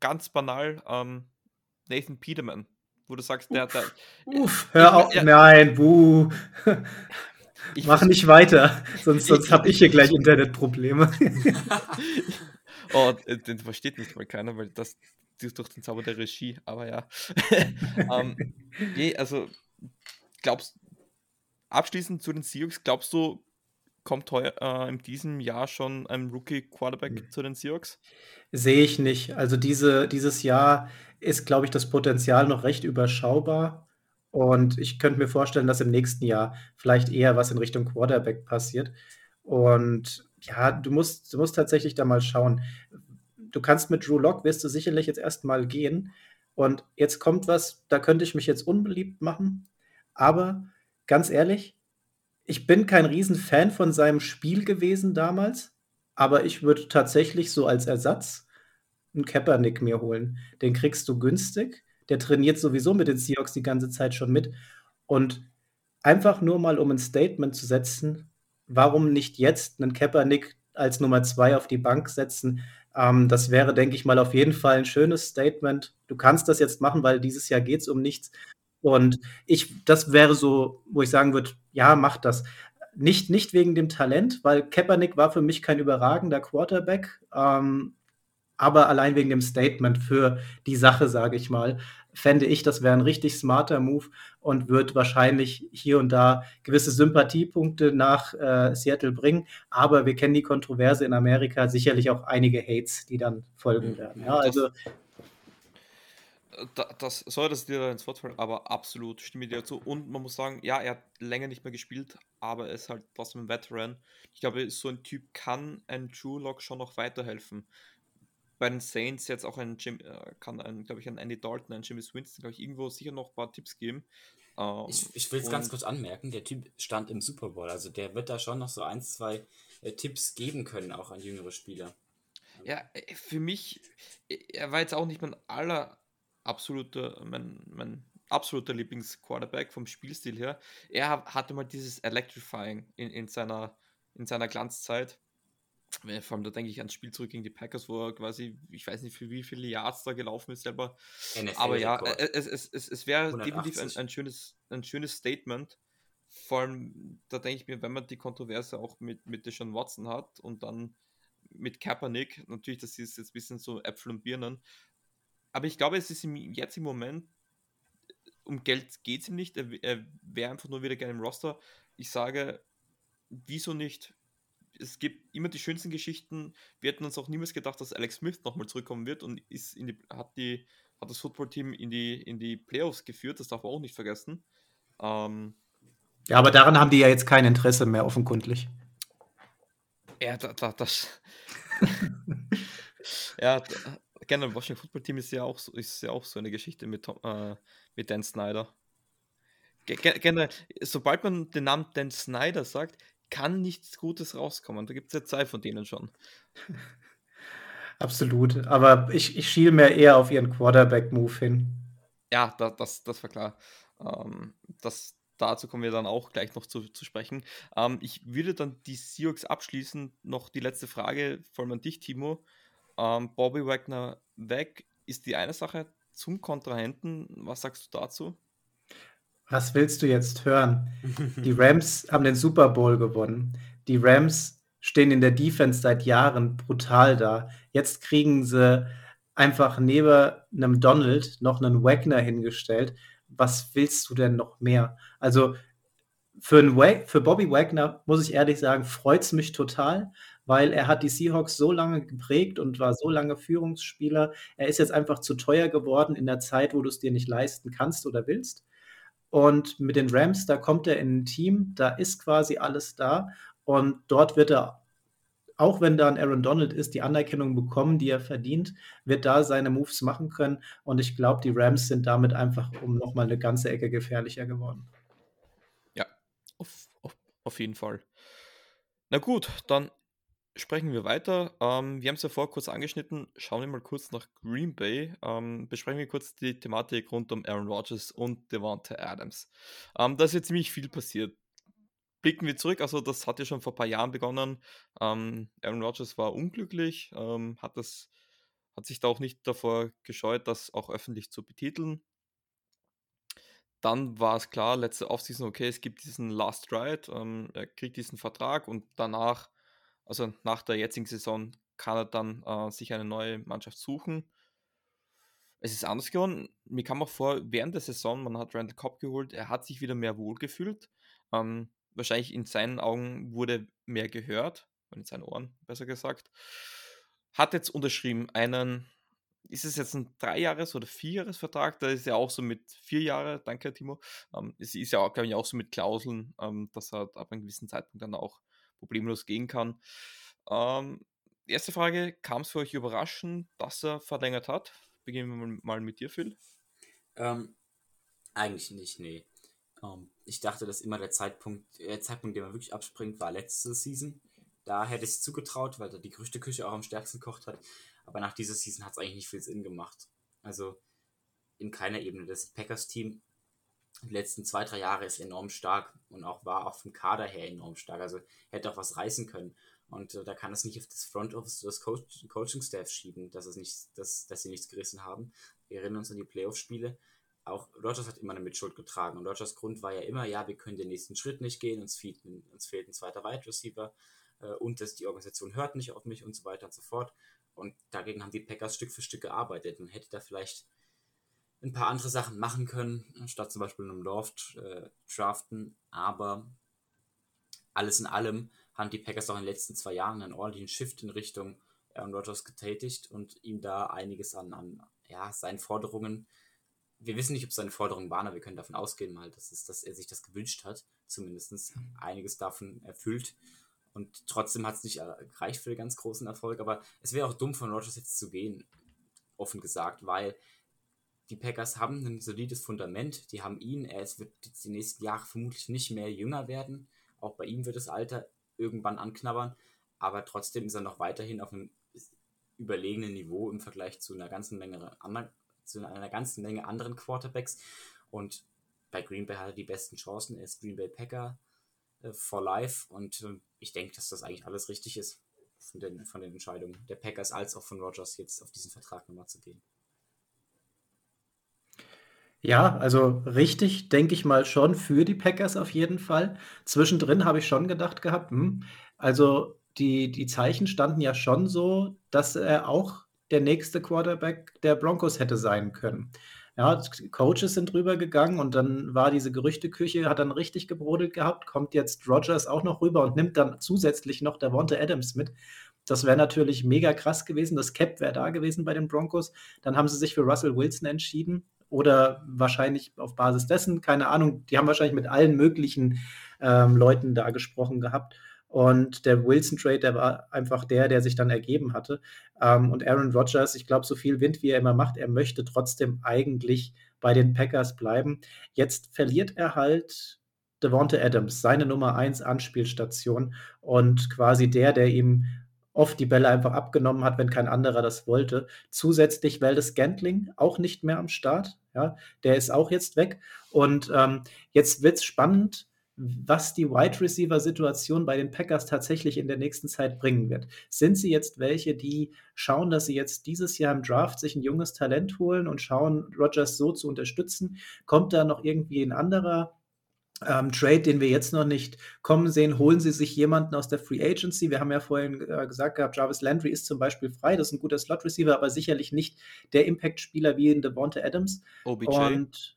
ganz banal ähm, Nathan Peterman wo du sagst, der hat da. Uff, hör auf, ja, nein, buh. Ich Mach nicht weiter, sonst, sonst habe ich hier gleich Internetprobleme. oh, den versteht nicht mal keiner, weil das ist durch den Zauber der Regie, aber ja. um, ähm, nee, also glaubst abschließend zu den Seahawks, glaubst du, kommt heuer, äh, in diesem Jahr schon ein Rookie-Quarterback mhm. zu den Seahawks? Sehe ich nicht. Also diese, dieses Jahr ist, glaube ich, das Potenzial noch recht überschaubar. Und ich könnte mir vorstellen, dass im nächsten Jahr vielleicht eher was in Richtung Quarterback passiert. Und ja, du musst, du musst tatsächlich da mal schauen. Du kannst mit Drew Lock, wirst du sicherlich jetzt erstmal gehen. Und jetzt kommt was, da könnte ich mich jetzt unbeliebt machen. Aber ganz ehrlich, ich bin kein Riesenfan von seinem Spiel gewesen damals. Aber ich würde tatsächlich so als Ersatz einen Kaepernick mir holen. Den kriegst du günstig. Der trainiert sowieso mit den Seahawks die ganze Zeit schon mit. Und einfach nur mal, um ein Statement zu setzen, warum nicht jetzt einen Kaepernick als Nummer zwei auf die Bank setzen? Ähm, das wäre, denke ich mal, auf jeden Fall ein schönes Statement. Du kannst das jetzt machen, weil dieses Jahr geht es um nichts. Und ich, das wäre so, wo ich sagen würde, ja, mach das. Nicht, nicht wegen dem Talent, weil Kaepernick war für mich kein überragender Quarterback. Ähm, aber allein wegen dem Statement für die Sache, sage ich mal, fände ich, das wäre ein richtig smarter Move und wird wahrscheinlich hier und da gewisse Sympathiepunkte nach äh, Seattle bringen. Aber wir kennen die Kontroverse in Amerika, sicherlich auch einige Hates, die dann folgen mhm. werden. Ja, also das, das soll das dir ins Wort fallen, aber absolut stimme ich dir dazu. Und man muss sagen, ja, er hat länger nicht mehr gespielt, aber er ist halt trotzdem ein Veteran. Ich glaube, so ein Typ kann ein True Lock schon noch weiterhelfen bei den Saints jetzt auch ein Jim, äh, kann ein, glaube ich, ein Andy Dalton, ein Jimmy Winston, glaube ich, irgendwo sicher noch ein paar Tipps geben. Ähm, ich ich will es ganz kurz anmerken, der Typ stand im Super Bowl, also der wird da schon noch so ein, zwei äh, Tipps geben können, auch an jüngere Spieler. Ja, äh, für mich, äh, er war jetzt auch nicht mein aller absoluter, mein, mein absoluter Lieblings-Quarterback vom Spielstil her. Er hatte mal dieses Electrifying in, in seiner in seiner Glanzzeit. Vor allem, da denke ich ans Spiel zurück gegen die Packers, wo er quasi, ich weiß nicht, für wie viele Yards da gelaufen ist selber. NFL Aber ja, es, es, es, es wäre definitiv ein, ein, schönes, ein schönes Statement. Vor allem, da denke ich mir, wenn man die Kontroverse auch mit, mit Deshaun Watson hat und dann mit Kaepernick, natürlich, das ist jetzt ein bisschen so Äpfel und Birnen. Aber ich glaube, es ist im jetzigen Moment, um Geld geht es ihm nicht. Er, er wäre einfach nur wieder gerne im Roster. Ich sage, wieso nicht? es gibt immer die schönsten Geschichten. Wir hätten uns auch niemals gedacht, dass Alex Smith nochmal zurückkommen wird und ist in die, hat, die, hat das Footballteam in die, in die Playoffs geführt. Das darf man auch nicht vergessen. Ähm, ja, aber daran haben die ja jetzt kein Interesse mehr, offenkundig. Ja, da, da, das. ja, da, generell Washington Football Team ist ja auch so, ist ja auch so eine Geschichte mit, äh, mit Dan Snyder. Generell, sobald man den Namen Dan Snyder sagt, kann nichts Gutes rauskommen. Da gibt es ja zwei von denen schon. Absolut. Aber ich, ich schiele mir eher auf ihren Quarterback-Move hin. Ja, da, das, das war klar. Ähm, das, dazu kommen wir dann auch gleich noch zu, zu sprechen. Ähm, ich würde dann die Seahawks abschließen. Noch die letzte Frage, vor allem an dich, Timo. Ähm, Bobby Wagner weg ist die eine Sache. Zum Kontrahenten, was sagst du dazu? Was willst du jetzt hören? Die Rams haben den Super Bowl gewonnen. Die Rams stehen in der Defense seit Jahren brutal da. Jetzt kriegen sie einfach neben einem Donald noch einen Wagner hingestellt. Was willst du denn noch mehr? Also für, einen für Bobby Wagner, muss ich ehrlich sagen, freut es mich total, weil er hat die Seahawks so lange geprägt und war so lange Führungsspieler. Er ist jetzt einfach zu teuer geworden in der Zeit, wo du es dir nicht leisten kannst oder willst. Und mit den Rams, da kommt er in ein Team, da ist quasi alles da. Und dort wird er, auch wenn da ein Aaron Donald ist, die Anerkennung bekommen, die er verdient, wird da seine Moves machen können. Und ich glaube, die Rams sind damit einfach um nochmal eine ganze Ecke gefährlicher geworden. Ja, auf, auf, auf jeden Fall. Na gut, dann sprechen wir weiter. Ähm, wir haben es ja vorher kurz angeschnitten. Schauen wir mal kurz nach Green Bay. Ähm, besprechen wir kurz die Thematik rund um Aaron Rodgers und Devonta Adams. Ähm, da ist ja ziemlich viel passiert. Blicken wir zurück, also das hat ja schon vor ein paar Jahren begonnen. Ähm, Aaron Rodgers war unglücklich, ähm, hat, das, hat sich da auch nicht davor gescheut, das auch öffentlich zu betiteln. Dann war es klar, letzte Offseason, okay, es gibt diesen Last Ride, ähm, er kriegt diesen Vertrag und danach also nach der jetzigen Saison kann er dann äh, sich eine neue Mannschaft suchen. Es ist anders geworden. Mir kam auch vor, während der Saison, man hat Randall Cobb geholt, er hat sich wieder mehr wohlgefühlt. Ähm, wahrscheinlich in seinen Augen wurde mehr gehört, in seinen Ohren besser gesagt. Hat jetzt unterschrieben einen, ist es jetzt ein Dreijahres- oder Vierjahresvertrag? Da ist ja auch so mit vier Jahre, danke Timo, ähm, es ist ja auch, glaube ich, auch so mit Klauseln, ähm, dass er ab einem gewissen Zeitpunkt dann auch problemlos gehen kann. Ähm, erste Frage, kam es für euch überraschend, dass er verlängert hat? Beginnen wir mal mit dir, Phil. Ähm, eigentlich nicht, nee. Ähm, ich dachte, dass immer der Zeitpunkt, der Zeitpunkt, den man wirklich abspringt, war letzte Season. Da hätte ich es zugetraut, weil da die Gerüchteküche auch am stärksten kocht hat. Aber nach dieser Season hat es eigentlich nicht viel Sinn gemacht. Also in keiner Ebene. Das Packers-Team die letzten zwei, drei Jahre ist enorm stark und auch war auch vom Kader her enorm stark. Also hätte auch was reißen können. Und äh, da kann es nicht auf das Front Office das Coach, Coaching-Staff schieben, dass, es nicht, dass, dass sie nichts gerissen haben. Wir erinnern uns an die Playoff-Spiele. Auch Rogers hat immer eine Mitschuld getragen. Und Rogers Grund war ja immer, ja, wir können den nächsten Schritt nicht gehen, uns fehlt, uns fehlt ein zweiter Wide Receiver äh, und dass die Organisation hört nicht auf mich und so weiter und so fort. Und dagegen haben die Packers Stück für Stück gearbeitet und hätte da vielleicht ein paar andere Sachen machen können, statt zum Beispiel einem Loft äh, draften. Aber alles in allem haben die Packers auch in den letzten zwei Jahren einen ordentlichen Shift in Richtung Aaron Rodgers getätigt und ihm da einiges an, an ja, seinen Forderungen. Wir wissen nicht, ob es seine Forderungen waren, aber wir können davon ausgehen, mal, dass, es, dass er sich das gewünscht hat. Zumindest einiges davon erfüllt. Und trotzdem hat es nicht gereicht für den ganz großen Erfolg. Aber es wäre auch dumm von Rodgers jetzt zu gehen, offen gesagt, weil die Packers haben ein solides Fundament. Die haben ihn. Er wird die nächsten Jahre vermutlich nicht mehr jünger werden. Auch bei ihm wird das Alter irgendwann anknabbern. Aber trotzdem ist er noch weiterhin auf einem überlegenen Niveau im Vergleich zu einer ganzen Menge, zu einer ganzen Menge anderen Quarterbacks. Und bei Green Bay hat er die besten Chancen. Er ist Green Bay Packer. äh, for life. Und äh, ich denke, dass das eigentlich alles richtig ist von den, von den Entscheidungen der Packers als auch von Rogers jetzt auf diesen Vertrag nochmal zu gehen. Ja, also richtig, denke ich mal schon für die Packers auf jeden Fall. Zwischendrin habe ich schon gedacht gehabt, hm, also die, die Zeichen standen ja schon so, dass er auch der nächste Quarterback der Broncos hätte sein können. Ja, Coaches sind drüber gegangen und dann war diese Gerüchteküche, hat dann richtig gebrodelt gehabt, kommt jetzt Rogers auch noch rüber und nimmt dann zusätzlich noch der Wante Adams mit. Das wäre natürlich mega krass gewesen. Das Cap wäre da gewesen bei den Broncos. Dann haben sie sich für Russell Wilson entschieden oder wahrscheinlich auf Basis dessen, keine Ahnung. Die haben wahrscheinlich mit allen möglichen ähm, Leuten da gesprochen gehabt. Und der Wilson-Trade, der war einfach der, der sich dann ergeben hatte. Ähm, und Aaron Rodgers, ich glaube, so viel Wind, wie er immer macht, er möchte trotzdem eigentlich bei den Packers bleiben. Jetzt verliert er halt Devonta Adams, seine Nummer 1 Anspielstation und quasi der, der ihm oft die Bälle einfach abgenommen hat, wenn kein anderer das wollte. Zusätzlich Waldes Gantling auch nicht mehr am Start. Ja, der ist auch jetzt weg. Und ähm, jetzt wird es spannend was die Wide Receiver Situation bei den Packers tatsächlich in der nächsten Zeit bringen wird. Sind sie jetzt welche, die schauen, dass sie jetzt dieses Jahr im Draft sich ein junges Talent holen und schauen, Rodgers so zu unterstützen? Kommt da noch irgendwie ein anderer ähm, Trade, den wir jetzt noch nicht kommen sehen, holen Sie sich jemanden aus der Free Agency. Wir haben ja vorhin äh, gesagt gehabt, Jarvis Landry ist zum Beispiel frei, das ist ein guter Slot-Receiver, aber sicherlich nicht der Impact-Spieler wie in Devonta Adams. OBJ. Und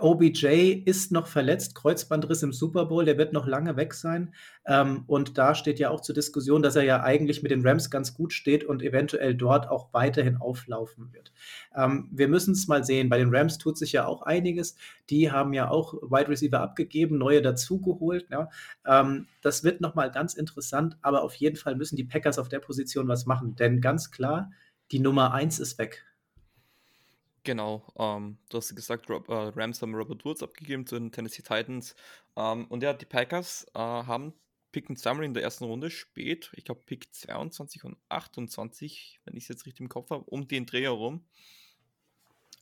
OBJ ist noch verletzt, Kreuzbandriss im Super Bowl, der wird noch lange weg sein. Ähm, und da steht ja auch zur Diskussion, dass er ja eigentlich mit den Rams ganz gut steht und eventuell dort auch weiterhin auflaufen wird. Ähm, wir müssen es mal sehen. Bei den Rams tut sich ja auch einiges. Die haben ja auch Wide Receiver abgegeben, neue dazugeholt. Ja. Ähm, das wird nochmal ganz interessant, aber auf jeden Fall müssen die Packers auf der Position was machen. Denn ganz klar, die Nummer 1 ist weg. Genau, ähm, du hast gesagt, Rob, äh, Rams haben Robert Woods abgegeben zu den Tennessee Titans. Ähm, und ja, die Packers äh, haben picken zweimal in der ersten Runde spät, ich glaube Pick 22 und 28, wenn ich es jetzt richtig im Kopf habe, um den Dreh herum.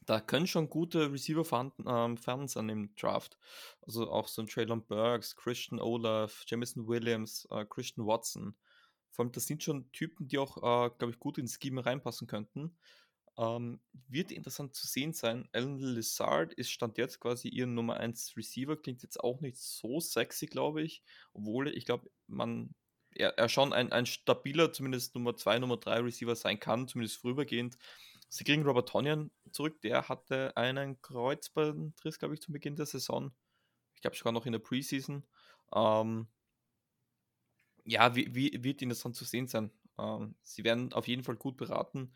Da können schon gute Receiver vorhanden ähm, sein im Draft. Also auch so ein Traylon Burks, Christian Olaf, Jamison Williams, äh, Christian Watson. Vor allem, das sind schon Typen, die auch, äh, glaube ich, gut ins Scheme reinpassen könnten. Ähm, wird interessant zu sehen sein. Alan Lizard ist Stand jetzt quasi ihr Nummer 1 Receiver. Klingt jetzt auch nicht so sexy, glaube ich. Obwohl, ich glaube, man er, er schon ein, ein stabiler, zumindest Nummer 2, Nummer 3 Receiver sein kann, zumindest vorübergehend. Sie kriegen Robert Tonyan zurück, der hatte einen Kreuzbandriss, glaube ich, zum Beginn der Saison. Ich glaube sogar noch in der Preseason. Ähm, ja, wie, wie, wird interessant zu sehen sein. Ähm, sie werden auf jeden Fall gut beraten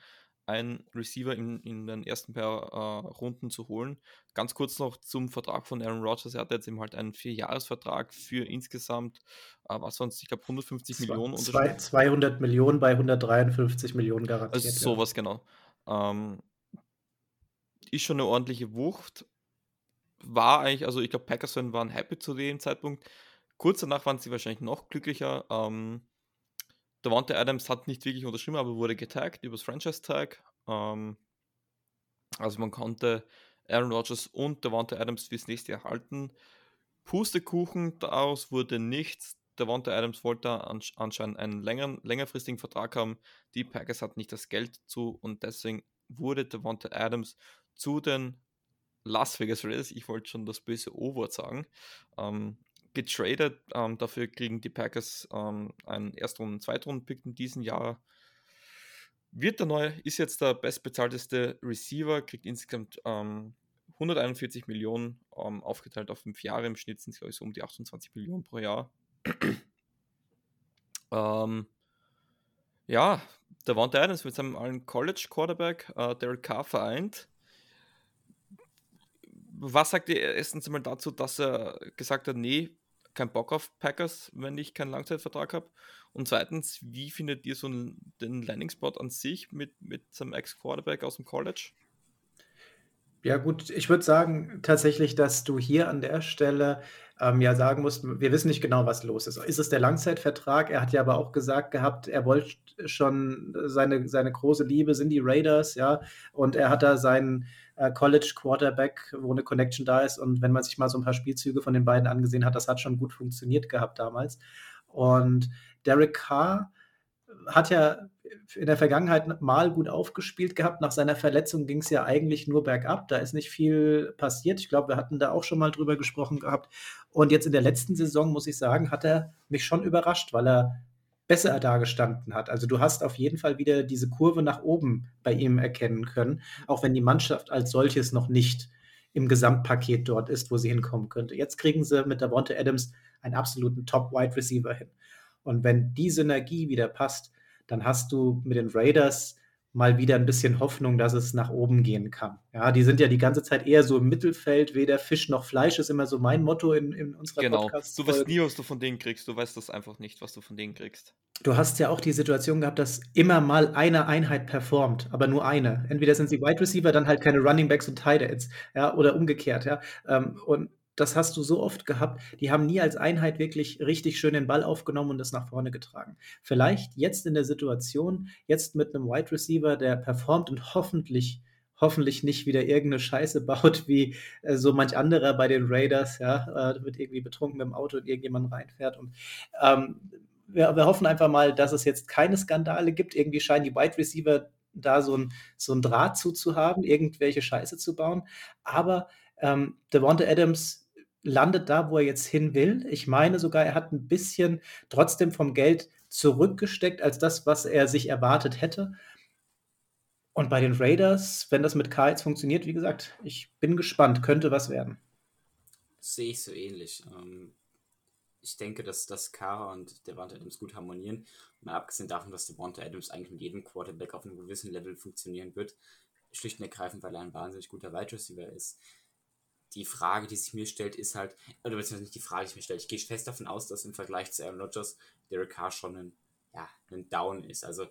einen Receiver in, in den ersten paar äh, Runden zu holen. Ganz kurz noch zum Vertrag von Aaron Rodgers. Er hat jetzt eben halt einen Vierjahresvertrag für insgesamt, äh, was sonst, ich glaube, 150 zwei, Millionen. Zwei, 200 Millionen bei 153 Millionen garantiert. Also sowas, ja. genau. Ähm, ist schon eine ordentliche Wucht. War eigentlich, also ich glaube, Packers waren happy zu dem Zeitpunkt. Kurz danach waren sie wahrscheinlich noch glücklicher. Ähm, Devonta Adams hat nicht wirklich unterschrieben, aber wurde getaggt übers Franchise-Tag. Ähm, also man konnte Aaron Rodgers und Devonta Adams fürs nächste Jahr halten. Pustekuchen, daraus wurde nichts. Devonta Adams wollte anscheinend einen längeren, längerfristigen Vertrag haben. Die Packers hatten nicht das Geld zu und deswegen wurde Devonta Adams zu den Las Vegas Raiders, ich wollte schon das böse O-Wort sagen, ähm, getradet. Ähm, dafür kriegen die Packers ähm, einen Erstrunden-, Zweitrunden-Pick in diesem Jahr. Wird der neue, ist jetzt der bestbezahlteste Receiver, kriegt insgesamt ähm, 141 Millionen ähm, aufgeteilt auf fünf Jahre. Im Schnitt sind es, glaube ich, so um die 28 Millionen pro Jahr. ähm, ja, der Wanda Adams mit seinem allen College-Quarterback, äh, Derek Carr, vereint was sagt ihr erstens einmal dazu, dass er gesagt hat, nee, keinen Bock auf Packers, wenn ich keinen Langzeitvertrag habe? Und zweitens, wie findet ihr so den Landing-Spot an sich mit, mit seinem Ex-Quarterback aus dem College? Ja, gut, ich würde sagen tatsächlich, dass du hier an der Stelle ähm, ja sagen musst, wir wissen nicht genau, was los ist. Ist es der Langzeitvertrag? Er hat ja aber auch gesagt gehabt, er wollte schon seine, seine große Liebe sind die Raiders, ja, und er hat da seinen äh, College Quarterback, wo eine Connection da ist. Und wenn man sich mal so ein paar Spielzüge von den beiden angesehen hat, das hat schon gut funktioniert gehabt damals. Und Derek Carr hat ja in der Vergangenheit mal gut aufgespielt gehabt. Nach seiner Verletzung ging es ja eigentlich nur bergab. Da ist nicht viel passiert. Ich glaube, wir hatten da auch schon mal drüber gesprochen gehabt. Und jetzt in der letzten Saison, muss ich sagen, hat er mich schon überrascht, weil er besser dagestanden hat. Also du hast auf jeden Fall wieder diese Kurve nach oben bei ihm erkennen können, auch wenn die Mannschaft als solches noch nicht im Gesamtpaket dort ist, wo sie hinkommen könnte. Jetzt kriegen sie mit Davonte Adams einen absoluten Top-Wide Receiver hin. Und wenn die Synergie wieder passt, dann hast du mit den Raiders mal wieder ein bisschen Hoffnung, dass es nach oben gehen kann. Ja, die sind ja die ganze Zeit eher so im Mittelfeld, weder Fisch noch Fleisch ist immer so mein Motto in, in unserer genau. Podcast. Du weißt nie, was du von denen kriegst. Du weißt das einfach nicht, was du von denen kriegst. Du hast ja auch die Situation gehabt, dass immer mal eine Einheit performt, aber nur eine. Entweder sind sie Wide Receiver, dann halt keine Running Backs und Tight Ends, ja, oder umgekehrt, ja. Ähm, und das hast du so oft gehabt, die haben nie als Einheit wirklich richtig schön den Ball aufgenommen und das nach vorne getragen. Vielleicht jetzt in der Situation, jetzt mit einem Wide Receiver, der performt und hoffentlich hoffentlich nicht wieder irgendeine Scheiße baut, wie äh, so manch anderer bei den Raiders, ja, äh, wird irgendwie betrunken mit dem Auto und irgendjemand reinfährt. Und ähm, wir, wir, hoffen einfach mal, dass es jetzt keine Skandale gibt. Irgendwie scheinen die Wide Receiver da so ein, so ein Draht zuzuhaben, irgendwelche Scheiße zu bauen. Aber ähm, Devonta Adams landet da, wo er jetzt hin will. Ich meine sogar, er hat ein bisschen trotzdem vom Geld zurückgesteckt als das, was er sich erwartet hätte. Und bei den Raiders, wenn das mit K jetzt funktioniert, wie gesagt, ich bin gespannt, könnte was werden. sehe ich so ähnlich. Ähm, ich denke, dass, dass Kara und Devonta Adams gut harmonieren. Mal abgesehen davon, dass Devonta Adams eigentlich mit jedem Quarterback auf einem gewissen Level funktionieren wird. Schlicht und ergreifend, weil er ein wahnsinnig guter Wide Receiver ist die Frage, die sich mir stellt, ist halt, oder beziehungsweise nicht die Frage, die sich mir stellt, ich gehe fest davon aus, dass im Vergleich zu Aaron Rodgers Derek Carr schon ein, ja, ein Down ist. Also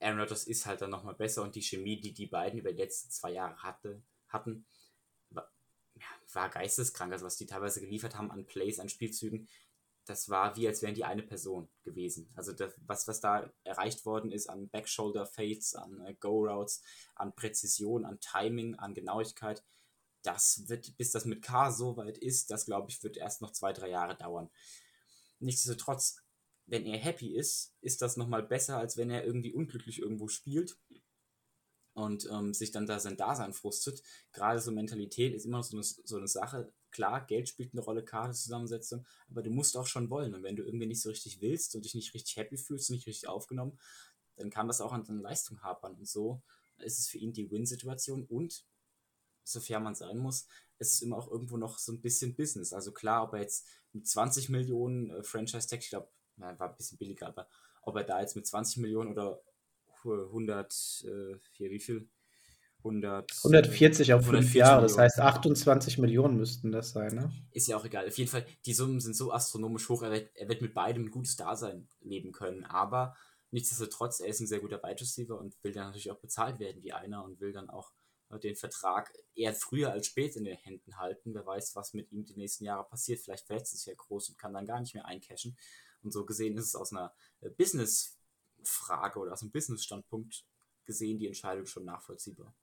Aaron Rodgers ist halt dann nochmal besser und die Chemie, die die beiden über die letzten zwei Jahre hatte, hatten, war, ja, war geisteskrank. Also was die teilweise geliefert haben an Plays, an Spielzügen, das war wie als wären die eine Person gewesen. Also das, was, was da erreicht worden ist an Backshoulder Fades, an äh, Go Routes, an Präzision, an Timing, an Genauigkeit, das wird, bis das mit K so weit ist, das glaube ich, wird erst noch zwei, drei Jahre dauern. Nichtsdestotrotz, wenn er happy ist, ist das nochmal besser, als wenn er irgendwie unglücklich irgendwo spielt und ähm, sich dann da sein Dasein frustet. Gerade so Mentalität ist immer so eine, so eine Sache. Klar, Geld spielt eine Rolle, Kartenzusammensetzung, aber du musst auch schon wollen. Und wenn du irgendwie nicht so richtig willst und dich nicht richtig happy fühlst, nicht richtig aufgenommen, dann kann das auch an deiner Leistung hapern. Und so ist es für ihn die Win-Situation und sofern man sein muss, ist es immer auch irgendwo noch so ein bisschen Business. Also klar, ob er jetzt mit 20 Millionen äh, Franchise-Tag, ich glaube, war ein bisschen billiger, aber ob er da jetzt mit 20 Millionen oder 100, äh, hier, wie viel? 100, 140 auf 5 Jahre, das heißt 28 Millionen müssten das sein, ne? Ist ja auch egal. Auf jeden Fall, die Summen sind so astronomisch hoch, er wird, er wird mit beidem ein gutes Dasein leben können, aber nichtsdestotrotz, er ist ein sehr guter Wide Receiver und will dann natürlich auch bezahlt werden wie einer und will dann auch den Vertrag eher früher als spät in den Händen halten. Wer weiß, was mit ihm die nächsten Jahre passiert. Vielleicht verletzt es ja groß und kann dann gar nicht mehr eincashen. Und so gesehen ist es aus einer äh, Business-Frage oder aus einem Business-Standpunkt gesehen die Entscheidung schon nachvollziehbar.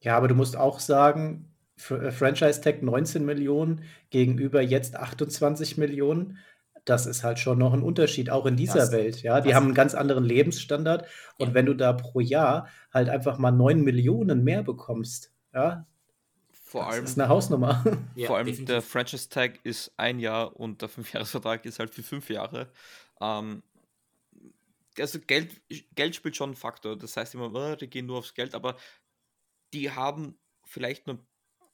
Ja, aber du musst auch sagen, äh, Franchise Tag 19 Millionen gegenüber jetzt 28 Millionen das ist halt schon noch ein Unterschied, auch in dieser das, Welt. Ja, die haben einen ganz anderen Lebensstandard. Und ja. wenn du da pro Jahr halt einfach mal 9 Millionen mehr bekommst, ja, vor das allem, ist eine Hausnummer. Ja, vor allem definitiv. der Franchise Tag ist ein Jahr und der Fünfjahresvertrag ist halt für fünf Jahre. Ähm, also Geld, Geld spielt schon einen Faktor. Das heißt immer, oh, die gehen nur aufs Geld, aber die haben vielleicht nur ein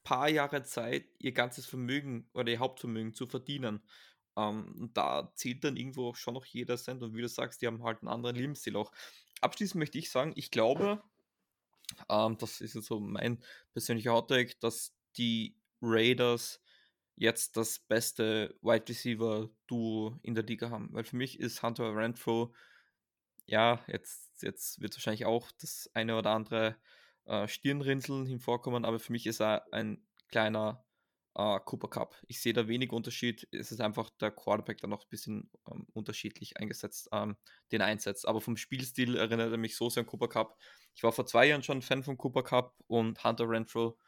paar Jahre Zeit, ihr ganzes Vermögen oder ihr Hauptvermögen zu verdienen. Ähm, da zählt dann irgendwo schon noch jeder Cent und wie du sagst, die haben halt einen anderen Lebensstil auch. Abschließend möchte ich sagen, ich glaube, ähm, das ist jetzt so mein persönlicher Hottake, dass die Raiders jetzt das beste Wide Receiver Duo in der Liga haben. Weil für mich ist Hunter Renfro, ja, jetzt, jetzt wird wahrscheinlich auch das eine oder andere äh, Stirnrinseln hinvorkommen, aber für mich ist er ein kleiner äh, Cooper Cup. Ich sehe da wenig Unterschied. Es ist einfach der Quarterback da noch ein bisschen ähm, unterschiedlich eingesetzt, ähm, den einsetzt. Aber vom Spielstil erinnert er mich so sehr an Cooper Cup. Ich war vor zwei Jahren schon Fan von Cooper Cup und Hunter Renfro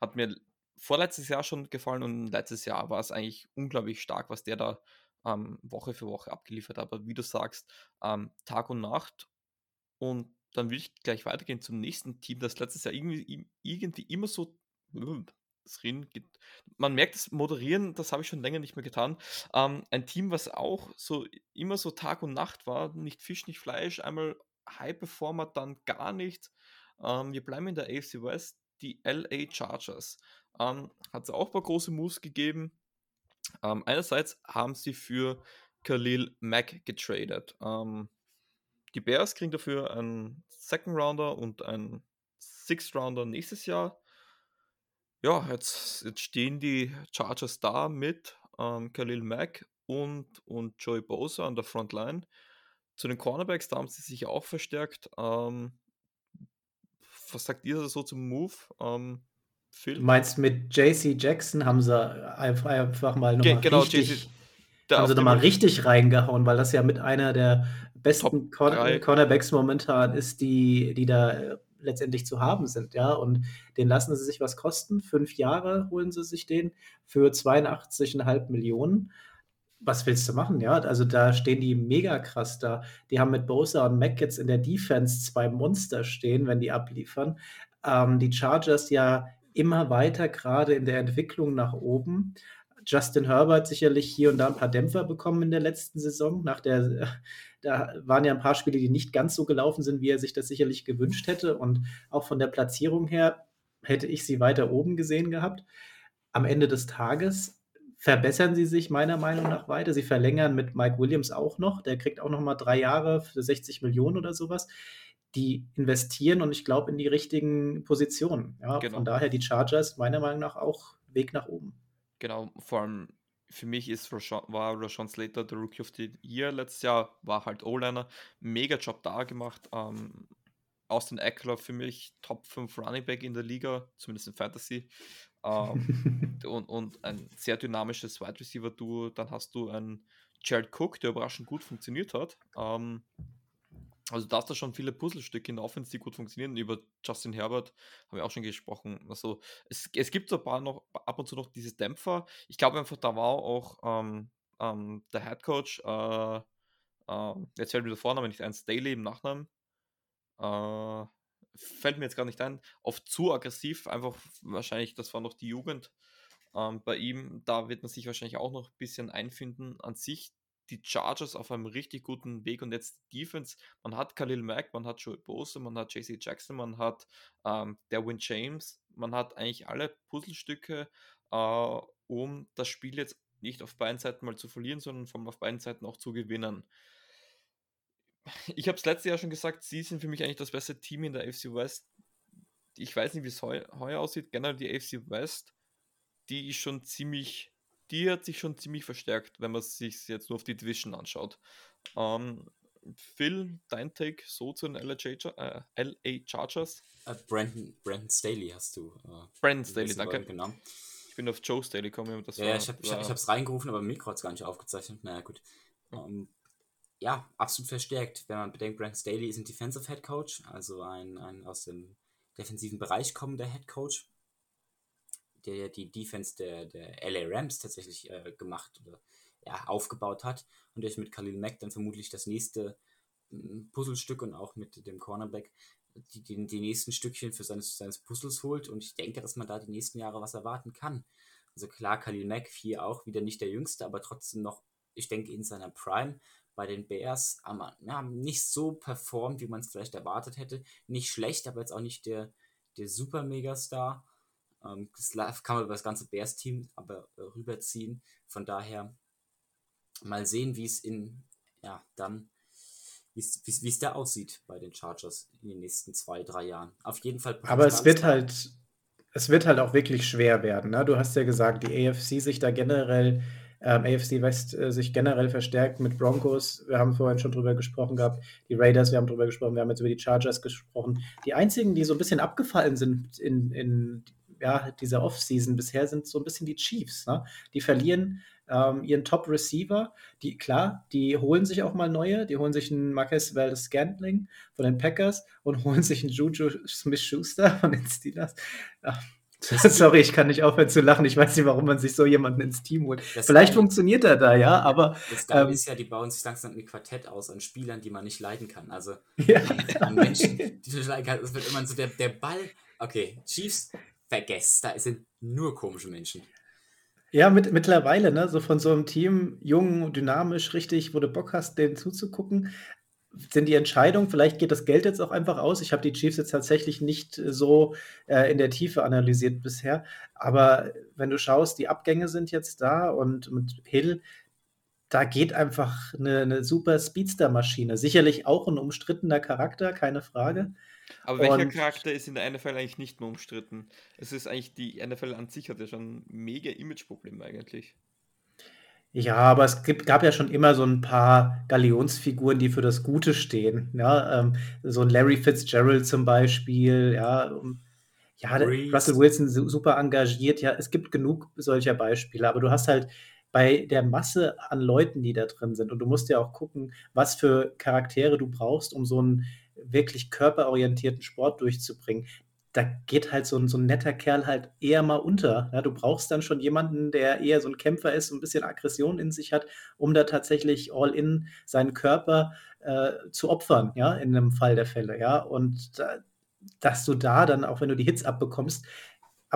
hat mir vorletztes Jahr schon gefallen und letztes Jahr war es eigentlich unglaublich stark, was der da ähm, Woche für Woche abgeliefert hat. Aber wie du sagst, ähm, Tag und Nacht. Und dann will ich gleich weitergehen zum nächsten Team, das letztes Jahr irgendwie, irgendwie immer so geht. Man merkt das Moderieren, das habe ich schon länger nicht mehr getan. Ähm, ein Team, was auch so immer so Tag und Nacht war, nicht Fisch, nicht Fleisch, einmal High Performer, dann gar nicht. Ähm, wir bleiben in der AFC West, die LA Chargers. Ähm, hat es auch ein paar große Moves gegeben. Ähm, einerseits haben sie für Khalil Mack getradet. Ähm, die Bears kriegen dafür einen Second Rounder und einen Sixth Rounder nächstes Jahr ja, jetzt, jetzt stehen die Chargers da mit ähm, Khalil Mack und, und Joey Bosa an der Frontline. Zu den Cornerbacks, da haben sie sich auch verstärkt. Ähm, was sagt ihr so zum Move? Ähm, Phil? Du meinst mit JC Jackson haben sie einfach, einfach mal nochmal genau, richtig, haben sie nochmal richtig reingehauen, weil das ja mit einer der besten Corner Cornerbacks momentan ist, die, die da letztendlich zu haben sind, ja. Und den lassen sie sich was kosten. Fünf Jahre holen sie sich den für 82,5 Millionen. Was willst du machen, ja? Also da stehen die mega krass da. Die haben mit Bosa und Mac jetzt in der Defense zwei Monster stehen, wenn die abliefern. Ähm, die Chargers ja immer weiter gerade in der Entwicklung nach oben. Justin Herbert sicherlich hier und da ein paar Dämpfer bekommen in der letzten Saison. Nach der, da waren ja ein paar Spiele, die nicht ganz so gelaufen sind, wie er sich das sicherlich gewünscht hätte. Und auch von der Platzierung her hätte ich sie weiter oben gesehen gehabt. Am Ende des Tages verbessern sie sich meiner Meinung nach weiter. Sie verlängern mit Mike Williams auch noch. Der kriegt auch noch mal drei Jahre für 60 Millionen oder sowas. Die investieren und ich glaube in die richtigen Positionen. Ja, genau. Von daher die Chargers meiner Meinung nach auch Weg nach oben. Genau, vor allem für mich ist Rashawn, war Rashawn Slater der Rookie of the Year letztes Jahr, war halt O-Liner, mega Job da gemacht. Ähm, Austin Eckler für mich Top 5 Running Back in der Liga, zumindest in Fantasy. Ähm, und, und ein sehr dynamisches Wide Receiver Duo. Dann hast du einen Jared Cook, der überraschend gut funktioniert hat. Ähm, also da hast du schon viele Puzzlestücke in der Offense, die gut funktionieren. Über Justin Herbert haben wir auch schon gesprochen. Also es, es gibt so ein paar noch ab und zu noch dieses Dämpfer. Ich glaube einfach, da war auch ähm, ähm, der Head Coach, äh, äh, jetzt fällt mir der Vorname nicht ein, Staley im Nachnamen. Äh, fällt mir jetzt gar nicht ein. Oft zu aggressiv, einfach wahrscheinlich, das war noch die Jugend. Ähm, bei ihm, da wird man sich wahrscheinlich auch noch ein bisschen einfinden. An sich die Chargers auf einem richtig guten Weg und jetzt Defense. Man hat Khalil Mack, man hat Joey Bose, man hat JC Jackson, man hat ähm, Derwin James, man hat eigentlich alle Puzzlestücke, äh, um das Spiel jetzt nicht auf beiden Seiten mal zu verlieren, sondern vom auf beiden Seiten auch zu gewinnen. Ich habe es letztes Jahr schon gesagt, sie sind für mich eigentlich das beste Team in der AFC West. Ich weiß nicht, wie es heu heuer aussieht. Generell die AFC West, die ist schon ziemlich die hat sich schon ziemlich verstärkt, wenn man sich jetzt nur auf die Division anschaut. Ähm, Phil, dein Take so zu den LA, äh, LA Chargers? Uh, Brandon, Brandon Staley hast du. Uh, Brandon Staley, danke. Genau. Ich bin auf Joe Staley gekommen. Das ja, war, ich habe es hab, reingerufen, aber Mikro hat es gar nicht aufgezeichnet. Naja, gut. Um, ähm, ja, absolut verstärkt. Wenn man bedenkt, Brandon Staley ist ein Defensive Head Coach, also ein, ein aus dem defensiven Bereich kommender Head Coach der die Defense der, der LA Rams tatsächlich äh, gemacht oder ja, aufgebaut hat und der mit Khalil Mack dann vermutlich das nächste mm, Puzzlestück und auch mit dem Cornerback die, die, die nächsten Stückchen für seines, seines Puzzles holt und ich denke, dass man da die nächsten Jahre was erwarten kann. Also klar, Khalil Mack hier auch wieder nicht der Jüngste, aber trotzdem noch, ich denke, in seiner Prime bei den Bears haben ja, nicht so performt, wie man es vielleicht erwartet hätte. Nicht schlecht, aber jetzt auch nicht der, der super Megastar. Ähm, das kann man über das ganze Bears-Team aber äh, rüberziehen. Von daher mal sehen, wie es in, ja, dann, wie es da aussieht bei den Chargers in den nächsten zwei, drei Jahren. Auf jeden Fall. Aber es wird halt, es wird halt auch wirklich schwer werden. Ne? Du hast ja gesagt, die AFC sich da generell ähm, AFC West äh, sich generell verstärkt mit Broncos. Wir haben vorhin schon drüber gesprochen gehabt. Die Raiders, wir haben drüber gesprochen. Wir haben jetzt über die Chargers gesprochen. Die einzigen, die so ein bisschen abgefallen sind in, in ja, dieser Offseason bisher, sind so ein bisschen die Chiefs. Ne? Die verlieren ähm, ihren Top-Receiver. Die, klar, die holen sich auch mal neue. Die holen sich einen Marquez Valdez Scantling von den Packers und holen sich einen Juju Smith-Schuster von den Steelers. Ja, Sorry, ich kann nicht aufhören zu lachen. Ich weiß nicht, warum man sich so jemanden ins Team holt. Das Vielleicht funktioniert er da, ja, aber. Das Geile ähm, ist ja, die bauen sich langsam ein Quartett aus an Spielern, die man nicht leiden kann. Also ja. an Menschen, die du leiden kannst. Es wird immer so der, der Ball. Okay, Chiefs, vergesst, da sind nur komische Menschen. Ja, mit, mittlerweile, ne, so von so einem Team, jung, dynamisch, richtig, wo du Bock hast, denen zuzugucken sind die Entscheidungen, vielleicht geht das Geld jetzt auch einfach aus. Ich habe die Chiefs jetzt tatsächlich nicht äh, so äh, in der Tiefe analysiert bisher. Aber wenn du schaust, die Abgänge sind jetzt da und mit Hill, da geht einfach eine, eine super Speedster-Maschine. Sicherlich auch ein umstrittener Charakter, keine Frage. Aber welcher und, Charakter ist in der NFL eigentlich nicht mehr umstritten? Es ist eigentlich, die NFL an sich hat ja schon mega Image-Probleme eigentlich. Ja, aber es gibt, gab ja schon immer so ein paar Galionsfiguren, die für das Gute stehen. Ja, ähm, so ein Larry Fitzgerald zum Beispiel, ja. Ja, Russell Wilson super engagiert. Ja, es gibt genug solcher Beispiele, aber du hast halt bei der Masse an Leuten, die da drin sind, und du musst ja auch gucken, was für Charaktere du brauchst, um so einen wirklich körperorientierten Sport durchzubringen da geht halt so ein, so ein netter Kerl halt eher mal unter. Ja, du brauchst dann schon jemanden, der eher so ein Kämpfer ist, ein bisschen Aggression in sich hat, um da tatsächlich all in seinen Körper äh, zu opfern, ja, in einem Fall der Fälle, ja. Und da, dass du da dann, auch wenn du die Hits abbekommst,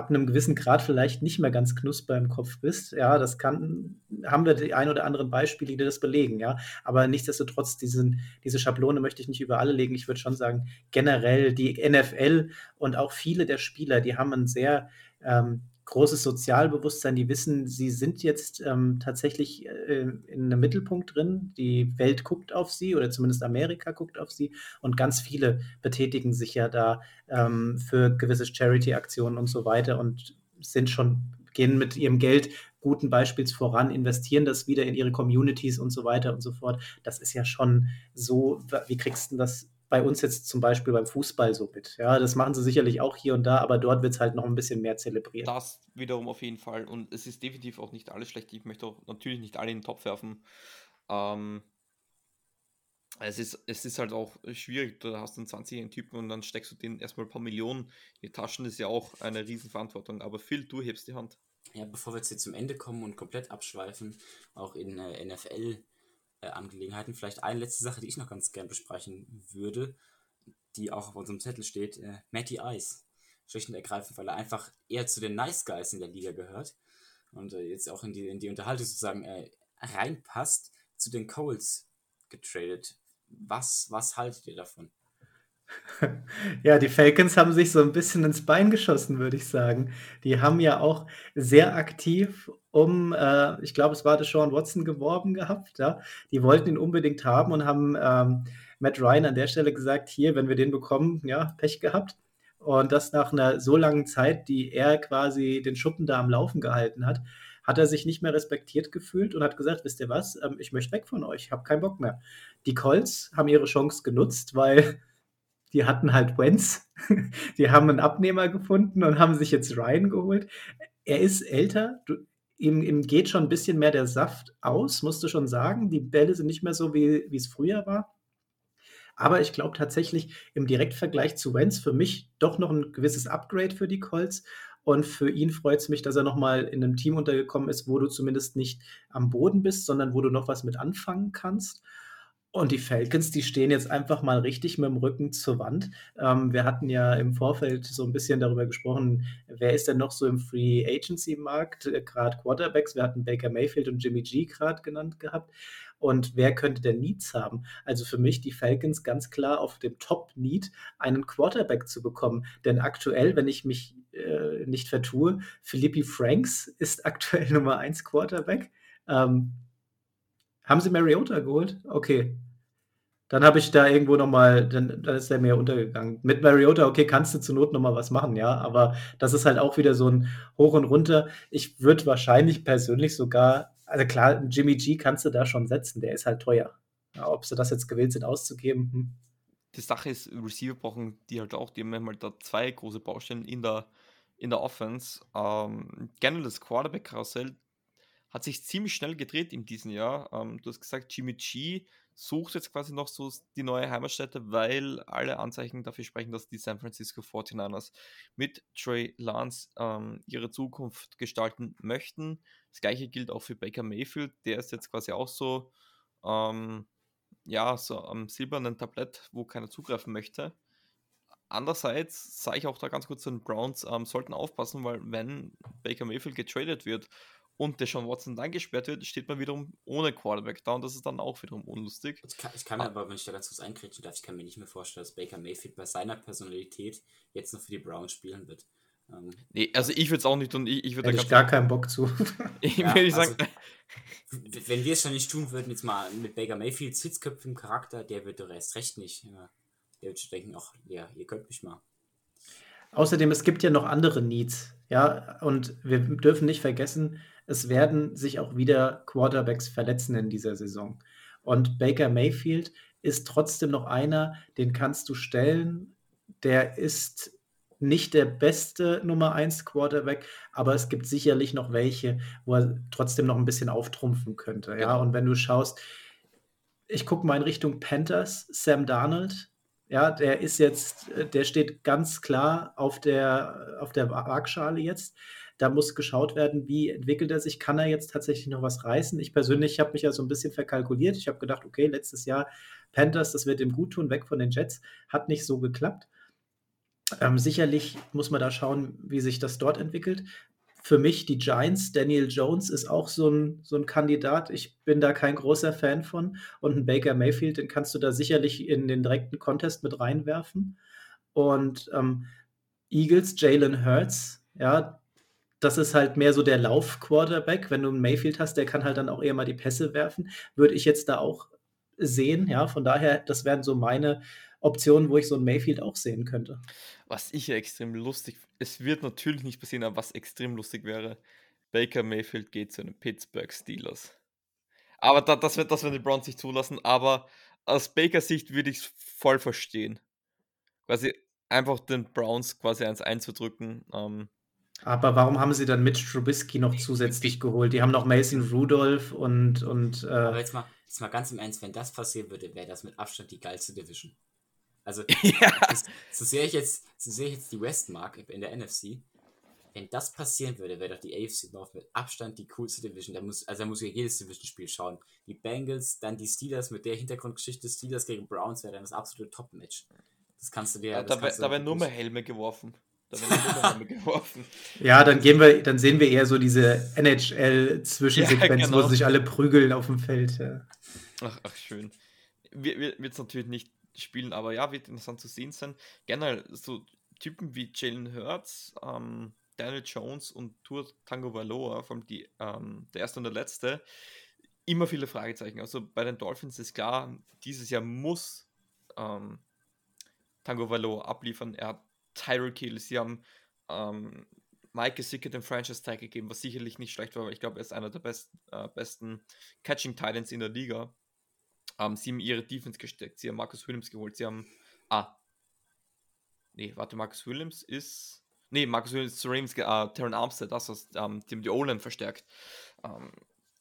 ab einem gewissen Grad vielleicht nicht mehr ganz knusper im Kopf bist. Ja, das kann, haben wir die ein oder anderen Beispiele, die das belegen, ja. Aber nichtsdestotrotz, diesen, diese Schablone möchte ich nicht über alle legen. Ich würde schon sagen, generell die NFL und auch viele der Spieler, die haben ein sehr ähm, großes Sozialbewusstsein, die wissen, sie sind jetzt ähm, tatsächlich äh, in einem Mittelpunkt drin. Die Welt guckt auf sie oder zumindest Amerika guckt auf sie und ganz viele betätigen sich ja da ähm, für gewisse Charity-Aktionen und so weiter und sind schon, gehen mit ihrem Geld guten Beispiels voran, investieren das wieder in ihre Communities und so weiter und so fort. Das ist ja schon so, wie kriegst du das bei uns jetzt zum Beispiel beim Fußball so mit. Ja, das machen sie sicherlich auch hier und da, aber dort wird es halt noch ein bisschen mehr zelebriert. Das wiederum auf jeden Fall. Und es ist definitiv auch nicht alles schlecht. Ich möchte auch natürlich nicht alle in den Topf werfen. Ähm, es ist, es ist halt auch schwierig, du hast einen 20-jährigen Typen und dann steckst du den erstmal ein paar Millionen in die Taschen, das ist ja auch eine Riesenverantwortung. Aber Phil, du hebst die Hand. Ja, bevor wir jetzt hier zum Ende kommen und komplett abschweifen, auch in äh, NFL äh, Angelegenheiten. Vielleicht eine letzte Sache, die ich noch ganz gern besprechen würde, die auch auf unserem Zettel steht, äh, Matty Ice. Schlicht und ergreifend, weil er einfach eher zu den Nice Guys in der Liga gehört und äh, jetzt auch in die, in die Unterhaltung sozusagen äh, reinpasst, zu den Coles getradet. Was, was haltet ihr davon? Ja, die Falcons haben sich so ein bisschen ins Bein geschossen, würde ich sagen. Die haben ja auch sehr aktiv um, äh, ich glaube, es war Sean Watson geworben gehabt, ja. Die wollten ihn unbedingt haben und haben ähm, Matt Ryan an der Stelle gesagt, hier, wenn wir den bekommen, ja, Pech gehabt. Und das nach einer so langen Zeit, die er quasi den Schuppen da am Laufen gehalten hat, hat er sich nicht mehr respektiert gefühlt und hat gesagt, wisst ihr was, ähm, ich möchte weg von euch, ich habe keinen Bock mehr. Die Colts haben ihre Chance genutzt, weil die hatten halt Wentz, die haben einen Abnehmer gefunden und haben sich jetzt Ryan geholt. Er ist älter, du, ihm, ihm geht schon ein bisschen mehr der Saft aus, musst du schon sagen. Die Bälle sind nicht mehr so, wie, wie es früher war. Aber ich glaube tatsächlich im Direktvergleich zu Wentz für mich doch noch ein gewisses Upgrade für die Colts. Und für ihn freut es mich, dass er nochmal in einem Team untergekommen ist, wo du zumindest nicht am Boden bist, sondern wo du noch was mit anfangen kannst. Und die Falcons, die stehen jetzt einfach mal richtig mit dem Rücken zur Wand. Ähm, wir hatten ja im Vorfeld so ein bisschen darüber gesprochen, wer ist denn noch so im Free Agency Markt, äh, gerade Quarterbacks. Wir hatten Baker Mayfield und Jimmy G gerade genannt gehabt. Und wer könnte denn Needs haben? Also für mich die Falcons ganz klar auf dem Top-Need, einen Quarterback zu bekommen. Denn aktuell, wenn ich mich äh, nicht vertue, Philippi Franks ist aktuell Nummer 1 Quarterback. Ähm, haben sie Mariota geholt? Okay. Dann habe ich da irgendwo nochmal, dann, dann ist der mehr untergegangen. Mit Mariota, okay, kannst du zur Not nochmal was machen, ja, aber das ist halt auch wieder so ein Hoch und Runter. Ich würde wahrscheinlich persönlich sogar also klar, Jimmy G kannst du da schon setzen, der ist halt teuer. Ja, ob sie das jetzt gewillt sind auszugeben. Hm. Die Sache ist, Receiver brauchen die halt auch, die haben halt da zwei große Baustellen in der, in der Offense. Ähm, generell das Quarterback-Karussell hat sich ziemlich schnell gedreht in diesem Jahr. Ähm, du hast gesagt, Jimmy G sucht jetzt quasi noch so die neue Heimatstätte, weil alle Anzeichen dafür sprechen, dass die San Francisco 49ers mit Trey Lance ähm, ihre Zukunft gestalten möchten. Das gleiche gilt auch für Baker Mayfield, der ist jetzt quasi auch so, ähm, ja, so am silbernen Tablett, wo keiner zugreifen möchte. Andererseits sage ich auch da ganz kurz den Browns, ähm, sollten aufpassen, weil wenn Baker Mayfield getradet wird und der Sean Watson dann gesperrt wird, steht man wiederum ohne Quarterback da und das ist dann auch wiederum unlustig. Ich kann, ich kann mir ah. aber, wenn ich da ganz kurz einkriegen darf, ich kann mir nicht mehr vorstellen, dass Baker Mayfield bei seiner Personalität jetzt noch für die Browns spielen wird. Ähm, nee, also ich würde es auch nicht tun. Ich, ich würde da gar keinen Bock zu. ich ja, würde sagen. Also, wenn wir es schon nicht tun würden, jetzt mal mit Baker Mayfield Sitzköpfe im Charakter, der wird doch erst recht nicht. Der wird schon denken, ach, ja, ihr könnt mich mal. Außerdem, es gibt ja noch andere Needs. Ja, und wir dürfen nicht vergessen, es werden sich auch wieder Quarterbacks verletzen in dieser Saison. Und Baker Mayfield ist trotzdem noch einer, den kannst du stellen. Der ist nicht der beste Nummer 1 Quarterback, aber es gibt sicherlich noch welche, wo er trotzdem noch ein bisschen auftrumpfen könnte. Ja, und wenn du schaust, ich gucke mal in Richtung Panthers, Sam Darnold, ja, der ist jetzt, der steht ganz klar auf der, auf der Waagschale jetzt. Da muss geschaut werden, wie entwickelt er sich, kann er jetzt tatsächlich noch was reißen. Ich persönlich habe mich ja so ein bisschen verkalkuliert. Ich habe gedacht, okay, letztes Jahr Panthers, das wird ihm gut tun, weg von den Jets. Hat nicht so geklappt. Ähm, sicherlich muss man da schauen, wie sich das dort entwickelt. Für mich die Giants, Daniel Jones ist auch so ein, so ein Kandidat. Ich bin da kein großer Fan von. Und ein Baker Mayfield, den kannst du da sicherlich in den direkten Contest mit reinwerfen. Und ähm, Eagles, Jalen Hurts, ja, das ist halt mehr so der Lauf-Quarterback. Wenn du einen Mayfield hast, der kann halt dann auch eher mal die Pässe werfen. Würde ich jetzt da auch sehen. Ja, von daher, das wären so meine Optionen, wo ich so einen Mayfield auch sehen könnte. Was ich ja extrem lustig, es wird natürlich nicht passieren, aber was extrem lustig wäre, Baker Mayfield geht zu den Pittsburgh Steelers. Aber da, das, wird, das werden die Browns nicht zulassen, aber aus Bakers Sicht würde ich es voll verstehen. Quasi einfach den Browns quasi eins einzudrücken. Ähm, aber warum haben sie dann Mitch Trubisky noch zusätzlich geholt? Die haben noch Mason Rudolph und. und äh Aber jetzt mal, jetzt mal ganz im Ernst, wenn das passieren würde, wäre das mit Abstand die geilste Division. Also, ja. das, so sehe ich, jetzt, so sehe ich jetzt die Westmark in der NFC. Wenn das passieren würde, wäre doch die AFC North mit Abstand die coolste Division. Da muss, also da muss ich jedes Division-Spiel schauen. Die Bengals, dann die Steelers mit der Hintergrundgeschichte Steelers gegen Browns wäre dann das absolute Top-Match. Das kannst du dir. Ja, da werden nur mehr Helme geworfen. Ja, dann gehen wir, dann sehen wir eher so diese NHL-Zwischensequenz, ja, genau. wo sich alle prügeln auf dem Feld. Ja. Ach, ach, schön. Wird es natürlich nicht spielen, aber ja, wird interessant zu sehen sein. Generell so Typen wie Jalen Hurts, ähm, Daniel Jones und Tour Tango Valoa, vor allem die, ähm, der erste und der letzte, immer viele Fragezeichen. Also bei den Dolphins ist klar, dieses Jahr muss ähm, Tango Valoa abliefern. Er hat Tyreek Hill, sie haben ähm, Mike Gesicki den Franchise Tag gegeben, was sicherlich nicht schlecht war, weil ich glaube, er ist einer der best, äh, besten Catching Titans in der Liga. Ähm, sie haben ihre Defense gesteckt, sie haben Marcus Williams geholt, sie haben. Ah. Nee, warte, Marcus Williams ist. Nee, Marcus Williams zu Rams, äh, Terran Armstead, das ist, ähm, die haben die O-Line verstärkt. Ähm,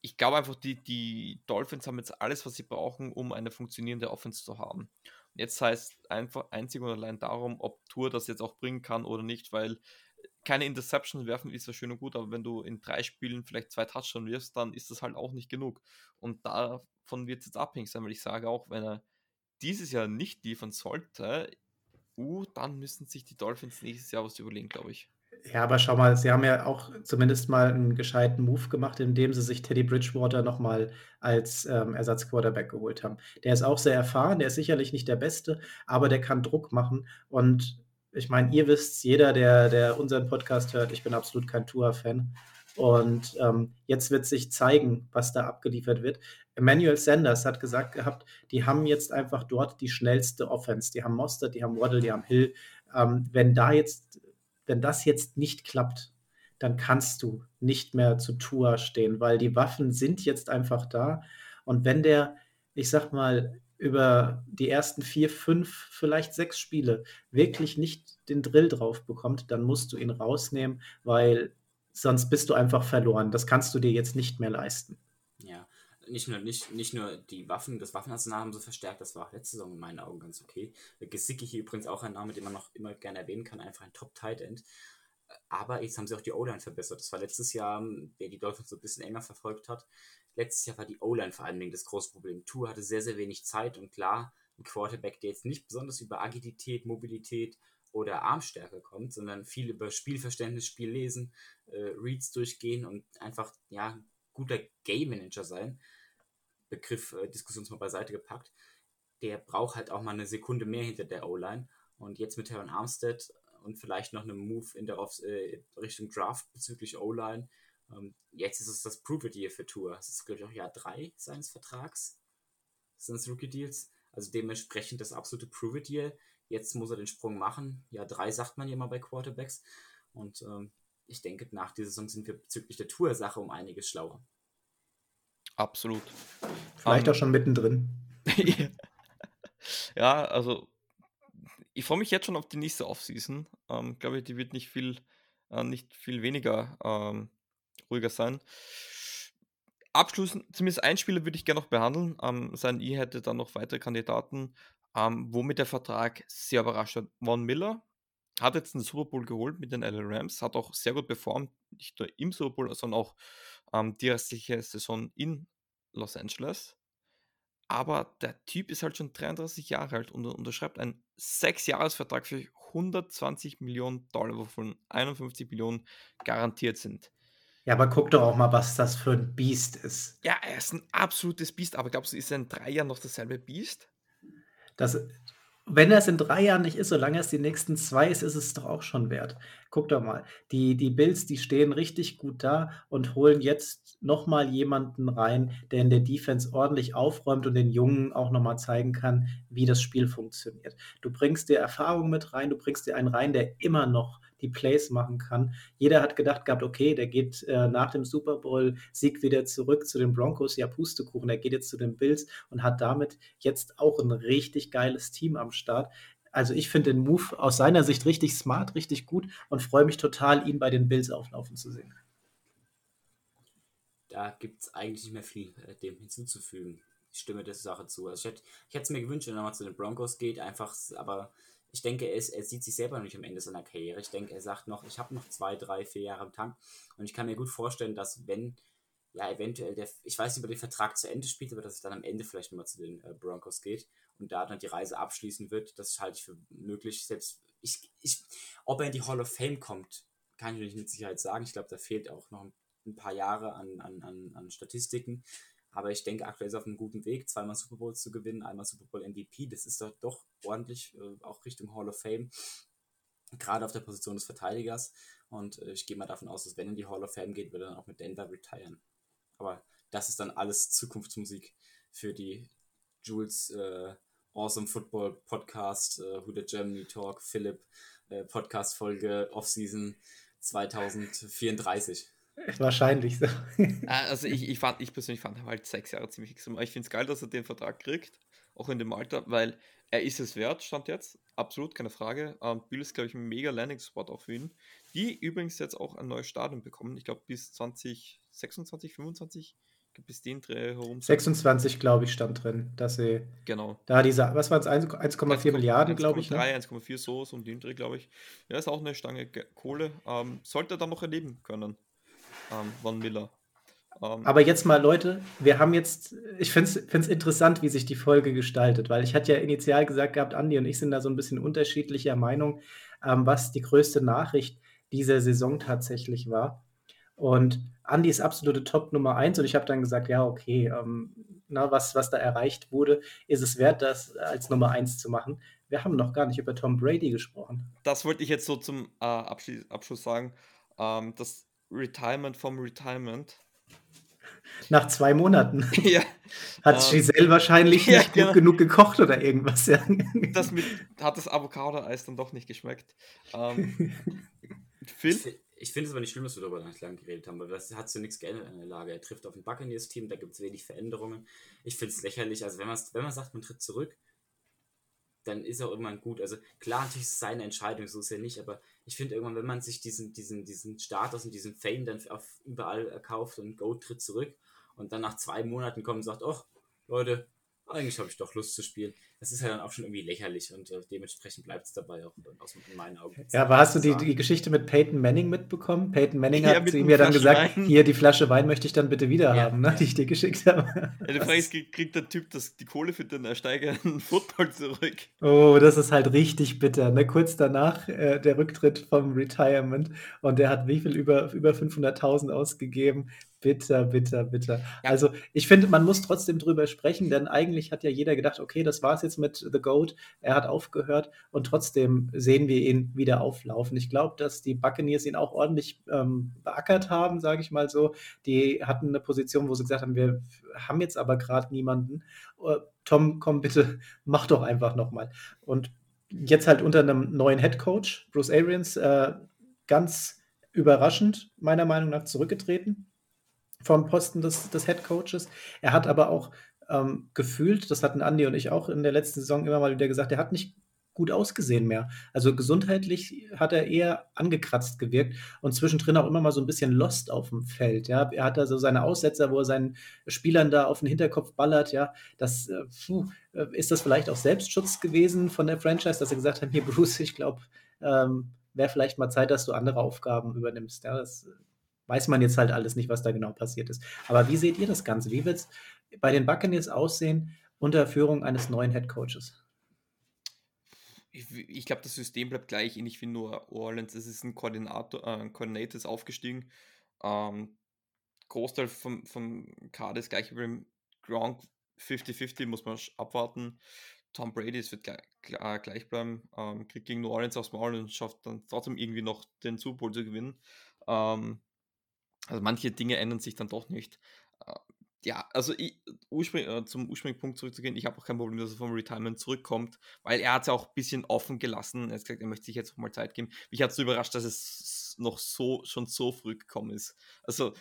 ich glaube einfach, die, die Dolphins haben jetzt alles, was sie brauchen, um eine funktionierende Offense zu haben. Jetzt heißt einfach einzig und allein darum, ob Tour das jetzt auch bringen kann oder nicht, weil keine Interception werfen ist ja schön und gut, aber wenn du in drei Spielen vielleicht zwei Touchdowns wirfst, dann ist das halt auch nicht genug. Und davon wird es jetzt abhängig sein, weil ich sage auch, wenn er dieses Jahr nicht liefern sollte, uh, dann müssen sich die Dolphins nächstes Jahr was überlegen, glaube ich. Ja, aber schau mal, sie haben ja auch zumindest mal einen gescheiten Move gemacht, indem sie sich Teddy Bridgewater nochmal als ähm, Ersatzquarterback geholt haben. Der ist auch sehr erfahren, der ist sicherlich nicht der Beste, aber der kann Druck machen. Und ich meine, ihr wisst, jeder, der, der unseren Podcast hört, ich bin absolut kein Tour-Fan. Und ähm, jetzt wird sich zeigen, was da abgeliefert wird. Emmanuel Sanders hat gesagt gehabt, die haben jetzt einfach dort die schnellste Offense. Die haben Mostert, die haben Waddle, die haben Hill. Ähm, wenn da jetzt wenn das jetzt nicht klappt, dann kannst du nicht mehr zu Tua stehen, weil die Waffen sind jetzt einfach da. Und wenn der, ich sag mal, über die ersten vier, fünf, vielleicht sechs Spiele wirklich nicht den Drill drauf bekommt, dann musst du ihn rausnehmen, weil sonst bist du einfach verloren. Das kannst du dir jetzt nicht mehr leisten. Ja, nicht nur, nicht, nicht nur die Waffen, das Waffenarsenal haben sie verstärkt, das war auch letzte Saison in meinen Augen ganz okay. Gesicki hier übrigens auch ein Name, den man noch immer gerne erwähnen kann, einfach ein Top-Tight-End. Aber jetzt haben sie auch die O-Line verbessert. Das war letztes Jahr, wer die Dolphins so ein bisschen enger verfolgt hat. Letztes Jahr war die O-Line vor allen Dingen das große Problem. Tour hatte sehr, sehr wenig Zeit und klar, ein Quarterback, der jetzt nicht besonders über Agilität, Mobilität oder Armstärke kommt, sondern viel über Spielverständnis, Spiellesen, äh, Reads durchgehen und einfach, ja, guter Game Manager sein. Begriff äh, Diskussionsmal beiseite gepackt. Der braucht halt auch mal eine Sekunde mehr hinter der O-Line. Und jetzt mit Herrn Armstead und vielleicht noch einem Move in der äh, Richtung Draft bezüglich O-Line. Ähm, jetzt ist es das Prove It Year für Tour. Das ist, glaube ich, auch Jahr 3 seines Vertrags. Seines Rookie Deals. Also dementsprechend das absolute Prove It Year. Jetzt muss er den Sprung machen. Jahr 3 sagt man ja mal bei Quarterbacks. Und ähm, ich denke, nach dieser Saison sind wir bezüglich der Tour-Sache um einiges schlauer. Absolut. Vielleicht um, auch schon mittendrin. ja, also ich freue mich jetzt schon auf die nächste Offseason. Ähm, glaube ich, die wird nicht viel, äh, nicht viel weniger ähm, ruhiger sein. Abschließend, zumindest ein Spieler würde ich gerne noch behandeln. Ähm, sein I hätte dann noch weitere Kandidaten, ähm, womit der Vertrag sehr überrascht hat. Von Miller hat jetzt einen Super Bowl geholt mit den LA Rams, hat auch sehr gut performt, nicht nur im Super Bowl, sondern auch ähm, die restliche Saison in Los Angeles. Aber der Typ ist halt schon 33 Jahre alt und unterschreibt einen 6-Jahres-Vertrag für 120 Millionen Dollar, wovon 51 Millionen garantiert sind. Ja, aber guck doch auch mal, was das für ein Biest ist. Ja, er ist ein absolutes Biest, aber glaubst du, ist er in drei Jahren noch dasselbe Biest? Das, wenn es in drei Jahren nicht ist, solange es die nächsten zwei ist, ist es doch auch schon wert. Guck doch mal, die, die Bills, die stehen richtig gut da und holen jetzt nochmal jemanden rein, der in der Defense ordentlich aufräumt und den Jungen auch nochmal zeigen kann, wie das Spiel funktioniert. Du bringst dir Erfahrung mit rein, du bringst dir einen rein, der immer noch die Plays machen kann. Jeder hat gedacht gehabt, okay, der geht äh, nach dem Super Bowl-Sieg wieder zurück zu den Broncos, ja Pustekuchen, der geht jetzt zu den Bills und hat damit jetzt auch ein richtig geiles Team am Start. Also ich finde den Move aus seiner Sicht richtig smart, richtig gut und freue mich total, ihn bei den Bills auflaufen zu sehen. Da gibt es eigentlich nicht mehr viel äh, dem hinzuzufügen. Ich stimme der Sache zu. Also ich hätte es mir gewünscht, wenn er mal zu den Broncos geht, einfach, aber ich denke, er, ist, er sieht sich selber nicht am Ende seiner Karriere. Ich denke, er sagt noch, ich habe noch zwei, drei, vier Jahre im Tank. Und ich kann mir gut vorstellen, dass wenn, ja, eventuell der, ich weiß nicht, ob er den Vertrag zu Ende spielt, aber dass es dann am Ende vielleicht nochmal zu den äh, Broncos geht und da dann die Reise abschließen wird, das halte ich für möglich. Selbst, ich, ich, ob er in die Hall of Fame kommt, kann ich nicht mit Sicherheit sagen. Ich glaube, da fehlt auch noch ein paar Jahre an, an, an, an Statistiken. Aber ich denke, aktuell ist er auf einem guten Weg, zweimal Super Bowls zu gewinnen, einmal Super Bowl MVP. Das ist doch, doch ordentlich, äh, auch Richtung Hall of Fame. Gerade auf der Position des Verteidigers. Und äh, ich gehe mal davon aus, dass wenn er in die Hall of Fame geht, wird er dann auch mit Denver retiren. Aber das ist dann alles Zukunftsmusik für die Jules äh, Awesome Football Podcast, äh, Who the Germany Talk, Philipp äh, Podcast Folge Offseason 2034. Wahrscheinlich so. Ah, also ich, ich, fand, ich persönlich fand halt sechs Jahre ziemlich extrem. Ich finde es geil, dass er den Vertrag kriegt, auch in dem Alter, weil er ist es wert, stand jetzt. Absolut, keine Frage. Ähm, Bill ist, glaube ich, ein mega Landing-Spot auch für ihn. Die übrigens jetzt auch ein neues Stadion bekommen. Ich glaube, bis 2026, 25 bis den Dreh herum. 26, glaube ich, stand drin, dass sie. Genau. Da diese, was war es, 1,4 Milliarden, glaube ich. 1,3, ne? 1,4 so, so um den Dreh, glaube ich. Ja, ist auch eine Stange Kohle. Ähm, sollte er dann noch erleben können ähm, Von Miller. Ähm, Aber jetzt mal, Leute, wir haben jetzt, ich finde es interessant, wie sich die Folge gestaltet, weil ich hatte ja initial gesagt gehabt, Andi und ich sind da so ein bisschen unterschiedlicher Meinung, ähm, was die größte Nachricht dieser Saison tatsächlich war. Und Andi ist absolute Top Nummer eins und ich habe dann gesagt, ja, okay, ähm, na, was, was da erreicht wurde, ist es wert, das als Nummer eins zu machen. Wir haben noch gar nicht über Tom Brady gesprochen. Das wollte ich jetzt so zum äh, Abschluss, Abschluss sagen. Ähm, das Retirement vom Retirement. Nach zwei Monaten. ja. Hat ähm, Giselle wahrscheinlich ja, nicht gut genau. genug gekocht oder irgendwas. Ja. Das mit, hat das Avocado-Eis dann doch nicht geschmeckt. Ähm, Phil? ich finde es aber nicht schlimm, dass wir darüber nicht lange geredet haben, weil das hat so nichts geändert an der Lage. Er trifft auf ein Buccaneers-Team, da gibt es wenig Veränderungen. Ich finde es lächerlich. Also wenn, wenn man sagt, man tritt zurück, dann ist auch irgendwann gut. Also klar, natürlich ist es seine Entscheidung, so ist er nicht, aber ich finde irgendwann, wenn man sich diesen, diesen, diesen Status und diesen Fame dann auf überall erkauft und Go tritt zurück und dann nach zwei Monaten kommt und sagt, ach, Leute, eigentlich habe ich doch Lust zu spielen. Das ist ja dann auch schon irgendwie lächerlich und äh, dementsprechend bleibt es dabei auch aus in meinen Augen. Ja, aber hast du die, die Geschichte mit Peyton Manning mitbekommen? Peyton Manning ja, hat zu ihm ja dann gesagt, Wein. hier die Flasche Wein möchte ich dann bitte wieder ja. haben, ne, die ich dir geschickt habe. Ja, die Frage ist, kriegt der Typ das, die Kohle für den ersteigernden Football zurück? Oh, das ist halt richtig bitter. Ne? Kurz danach äh, der Rücktritt vom Retirement und der hat wie viel über, über 500.000 ausgegeben Bitter, bitter, bitter. Ja. Also ich finde, man muss trotzdem drüber sprechen, denn eigentlich hat ja jeder gedacht, okay, das war es jetzt mit The Goat, er hat aufgehört und trotzdem sehen wir ihn wieder auflaufen. Ich glaube, dass die Buccaneers ihn auch ordentlich ähm, beackert haben, sage ich mal so. Die hatten eine Position, wo sie gesagt haben, wir haben jetzt aber gerade niemanden. Uh, Tom, komm bitte, mach doch einfach nochmal. Und jetzt halt unter einem neuen Head Coach, Bruce Arians, äh, ganz überraschend meiner Meinung nach zurückgetreten vom Posten des, des Head Coaches. Er hat aber auch ähm, gefühlt, das hatten Andi und ich auch in der letzten Saison immer mal wieder gesagt, er hat nicht gut ausgesehen mehr. Also gesundheitlich hat er eher angekratzt gewirkt und zwischendrin auch immer mal so ein bisschen lost auf dem Feld. Ja, er hat da so seine Aussetzer, wo er seinen Spielern da auf den Hinterkopf ballert. Ja, das äh, puh, äh, ist das vielleicht auch Selbstschutz gewesen von der Franchise, dass sie gesagt haben, hier Bruce, ich glaube, ähm, wäre vielleicht mal Zeit, dass du andere Aufgaben übernimmst. Ja, das weiß man jetzt halt alles nicht, was da genau passiert ist. Aber wie seht ihr das Ganze? Wie wird es bei den Buccaneers aussehen unter Führung eines neuen Head Coaches? Ich, ich glaube, das System bleibt gleich. Ich finde nur Orleans, es ist ein Koordinator, äh, Koordinator ist aufgestiegen. Ähm, Großteil vom, vom Kader ist gleich wie im Gronk 50-50, muss man abwarten. Tom Brady, es wird gleich, gleich bleiben, ähm, kriegt gegen New Orleans aufs Maul und schafft dann trotzdem irgendwie noch den Super Bowl zu gewinnen. Ähm, also manche Dinge ändern sich dann doch nicht. Ja, also ich, Urspring, äh, zum ursprünglichen Punkt zurückzugehen, ich habe auch kein Problem, dass er vom Retirement zurückkommt, weil er hat es ja auch ein bisschen offen gelassen. Er hat gesagt, er möchte sich jetzt auch mal Zeit geben. Mich hat es so überrascht, dass es noch so, schon so früh gekommen ist. Also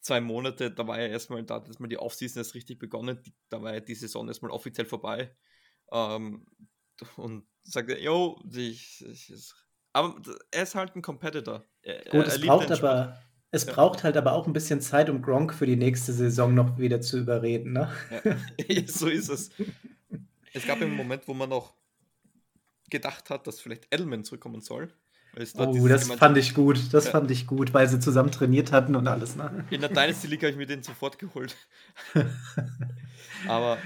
zwei Monate, da war ja erstmal, da hat erstmal die Offseason erst richtig begonnen, die, da war ja die Saison erstmal offiziell vorbei. Ähm, und sagte, yo, ich, ich, aber er ist halt ein Competitor. Er, Gut, er es braucht aber es ja. braucht halt aber auch ein bisschen Zeit, um Gronk für die nächste Saison noch wieder zu überreden, ne? Ja. so ist es. Es gab einen Moment, wo man noch gedacht hat, dass vielleicht Edelman zurückkommen soll. Oh, das fand ich gut. Das ja. fand ich gut, weil sie zusammen trainiert hatten und alles. Ne? In der Dynasty League habe ich mir den sofort geholt. aber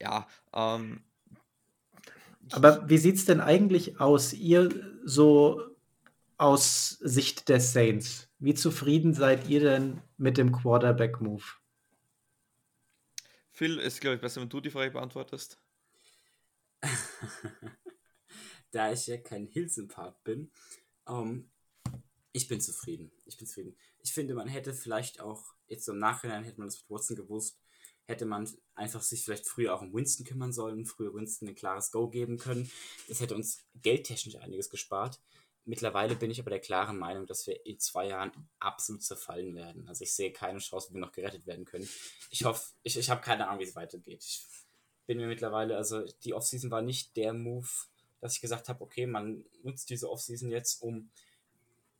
ja. Ähm, aber wie sieht es denn eigentlich aus? Ihr so aus Sicht der Saints. Wie zufrieden seid ihr denn mit dem Quarterback-Move? Phil, ist glaube ich besser, wenn du die Frage beantwortest. da ich ja kein Hilsenpart bin, um, ähm, ich bin zufrieden. Ich bin zufrieden. Ich finde, man hätte vielleicht auch, jetzt so im Nachhinein hätte man das mit Watson gewusst, hätte man einfach sich vielleicht früher auch um Winston kümmern sollen, früher Winston ein klares Go geben können. Das hätte uns geldtechnisch einiges gespart. Mittlerweile bin ich aber der klaren Meinung, dass wir in zwei Jahren absolut zerfallen werden. Also ich sehe keine Chance, wie wir noch gerettet werden können. Ich hoffe, ich, ich habe keine Ahnung, wie es weitergeht. Ich bin mir mittlerweile, also die Offseason war nicht der Move, dass ich gesagt habe, okay, man nutzt diese Offseason jetzt, um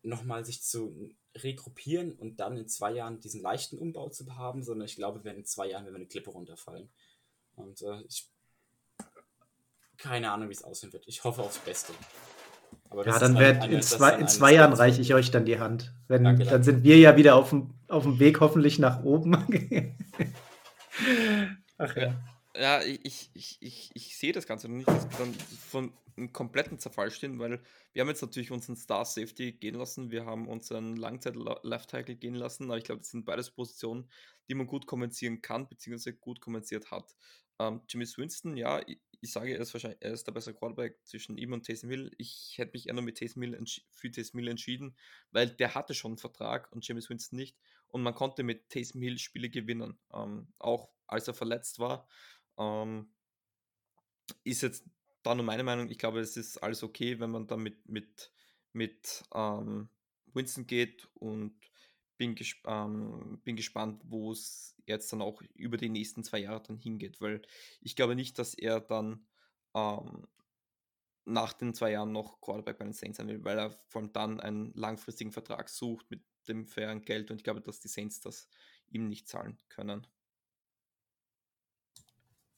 nochmal sich zu regruppieren und dann in zwei Jahren diesen leichten Umbau zu haben, sondern ich glaube, wir werden in zwei Jahren, wenn wir eine Klippe runterfallen. Und äh, ich keine Ahnung, wie es aussehen wird. Ich hoffe aufs Beste ja, dann wird in zwei, in zwei Jahren reiche ich euch dann die Hand. Wenn, danke, dann sind wir ja wieder auf dem, auf dem Weg hoffentlich nach oben. Ach ja. Ja, ich, ich, ich, ich sehe das Ganze noch nicht, dass wir dann von einem kompletten Zerfall stehen, weil wir haben jetzt natürlich unseren Star Safety gehen lassen, wir haben unseren Langzeit Left Tackle gehen lassen, aber ich glaube, das sind beides Positionen, die man gut kompensieren kann, beziehungsweise gut kompensiert hat. Ähm, Jimmy Winston, ja, ich, sage, er ist wahrscheinlich er ist der bessere Quarterback zwischen ihm und Taysom Hill. Ich hätte mich eher noch mit Taysom Hill für Taysom Hill entschieden, weil der hatte schon einen Vertrag und James Winston nicht. Und man konnte mit Taysom Hill Spiele gewinnen, ähm, auch als er verletzt war. Ähm, ist jetzt da nur meine Meinung. Ich glaube, es ist alles okay, wenn man da mit, mit, mit ähm, Winston geht und bin, gesp ähm, bin gespannt, wo es jetzt dann auch über die nächsten zwei Jahre dann hingeht, weil ich glaube nicht, dass er dann ähm, nach den zwei Jahren noch Quarterback bei den Saints sein will, weil er vor allem dann einen langfristigen Vertrag sucht mit dem fairen Geld und ich glaube, dass die Saints das ihm nicht zahlen können.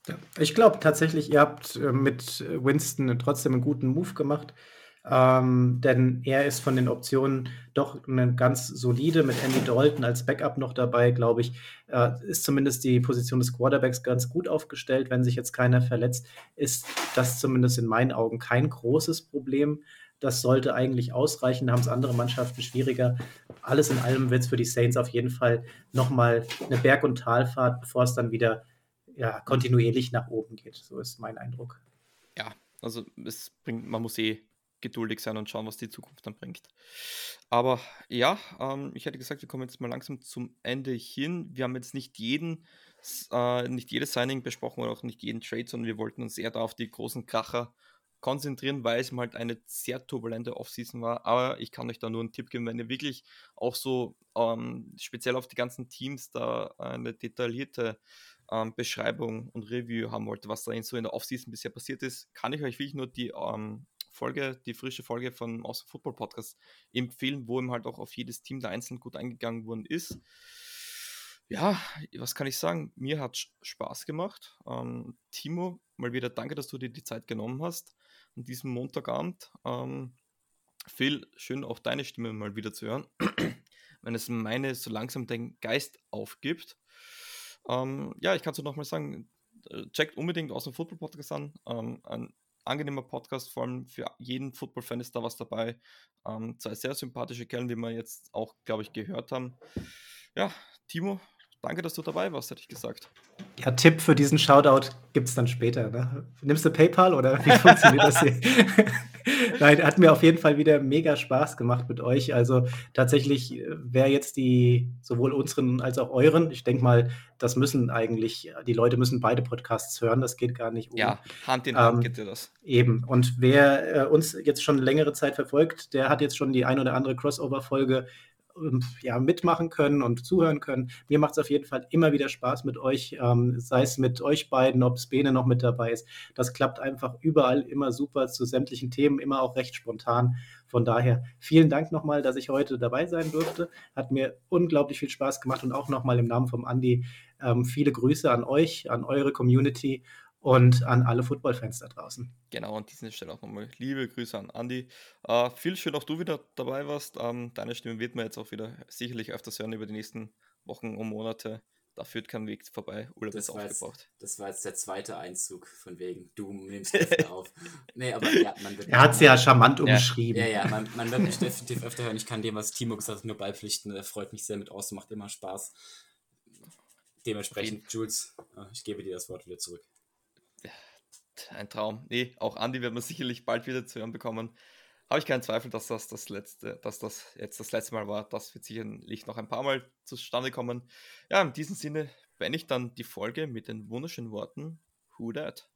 Ja, ich glaube tatsächlich, ihr habt äh, mit Winston trotzdem einen guten Move gemacht. Ähm, denn er ist von den Optionen doch eine ganz solide mit Andy Dalton als Backup noch dabei, glaube ich. Äh, ist zumindest die Position des Quarterbacks ganz gut aufgestellt. Wenn sich jetzt keiner verletzt, ist das zumindest in meinen Augen kein großes Problem. Das sollte eigentlich ausreichen, da haben es andere Mannschaften schwieriger. Alles in allem wird es für die Saints auf jeden Fall nochmal eine Berg- und Talfahrt, bevor es dann wieder ja, kontinuierlich nach oben geht. So ist mein Eindruck. Ja, also es bringt, man muss eh geduldig sein und schauen, was die Zukunft dann bringt. Aber ja, ähm, ich hätte gesagt, wir kommen jetzt mal langsam zum Ende hin. Wir haben jetzt nicht jeden, äh, nicht jedes Signing besprochen oder auch nicht jeden Trade, sondern wir wollten uns eher da auf die großen Kracher konzentrieren, weil es halt eine sehr turbulente Offseason war. Aber ich kann euch da nur einen Tipp geben, wenn ihr wirklich auch so ähm, speziell auf die ganzen Teams da eine detaillierte ähm, Beschreibung und Review haben wollt, was da in so in der Offseason bisher passiert ist, kann ich euch wirklich nur die ähm, Folge, die frische Folge von Awesome Football Podcast empfehlen, wo ihm halt auch auf jedes Team da einzeln gut eingegangen worden ist. Ja, was kann ich sagen? Mir hat Spaß gemacht. Ähm, Timo, mal wieder danke, dass du dir die Zeit genommen hast an diesem Montagabend. Ähm, Phil, schön auch deine Stimme mal wieder zu hören, wenn es meine so langsam den Geist aufgibt. Ähm, ja, ich kann es nur nochmal sagen, äh, checkt unbedingt aus dem Football Podcast an. Ähm, ein angenehmer Podcast, vor allem für jeden Football-Fan ist da was dabei. Ähm, zwei sehr sympathische Kerlen, wie wir jetzt auch, glaube ich, gehört haben. Ja, Timo, danke, dass du dabei warst, hätte ich gesagt. Ja, Tipp für diesen Shoutout gibt es dann später. Ne? Nimmst du PayPal oder wie funktioniert das hier? Nein, hat mir auf jeden Fall wieder mega Spaß gemacht mit euch. Also tatsächlich, äh, wer jetzt die, sowohl unseren als auch euren, ich denke mal, das müssen eigentlich, die Leute müssen beide Podcasts hören, das geht gar nicht. Um. Ja, Hand in Hand ähm, geht dir das. Eben. Und wer äh, uns jetzt schon längere Zeit verfolgt, der hat jetzt schon die ein oder andere Crossover-Folge ja, mitmachen können und zuhören können. Mir macht es auf jeden Fall immer wieder Spaß mit euch, ähm, sei es mit euch beiden, ob es Bene noch mit dabei ist. Das klappt einfach überall immer super zu sämtlichen Themen, immer auch recht spontan. Von daher vielen Dank nochmal, dass ich heute dabei sein durfte. Hat mir unglaublich viel Spaß gemacht und auch nochmal im Namen vom Andi ähm, viele Grüße an euch, an eure Community und an alle Footballfans da draußen. Genau, an dieser Stelle auch nochmal liebe Grüße an Andi. Äh, viel schön, auch du wieder dabei warst. Ähm, deine Stimme wird man jetzt auch wieder sicherlich öfters hören über die nächsten Wochen und Monate. Da führt kein Weg vorbei. Urlaub das ist aufgebraucht. Jetzt, das war jetzt der zweite Einzug von wegen, du nimmst öfter auf. Nee, aber ja, man wird er hat es ja charmant umschrieben. Ja, ja, man, man, wird mich definitiv öfter hören. Ich kann dem, was Timo gesagt hat, nur beipflichten. Er freut mich sehr mit aus, macht immer Spaß. Dementsprechend, Jules, äh, ich gebe dir das Wort wieder zurück ein Traum. Nee, auch Andi wird man sicherlich bald wieder zu hören bekommen. Habe ich keinen Zweifel, dass das das letzte, dass das jetzt das letzte Mal war. Das wird sicherlich noch ein paar Mal zustande kommen. Ja, in diesem Sinne beende ich dann die Folge mit den wunderschönen Worten Who Dat?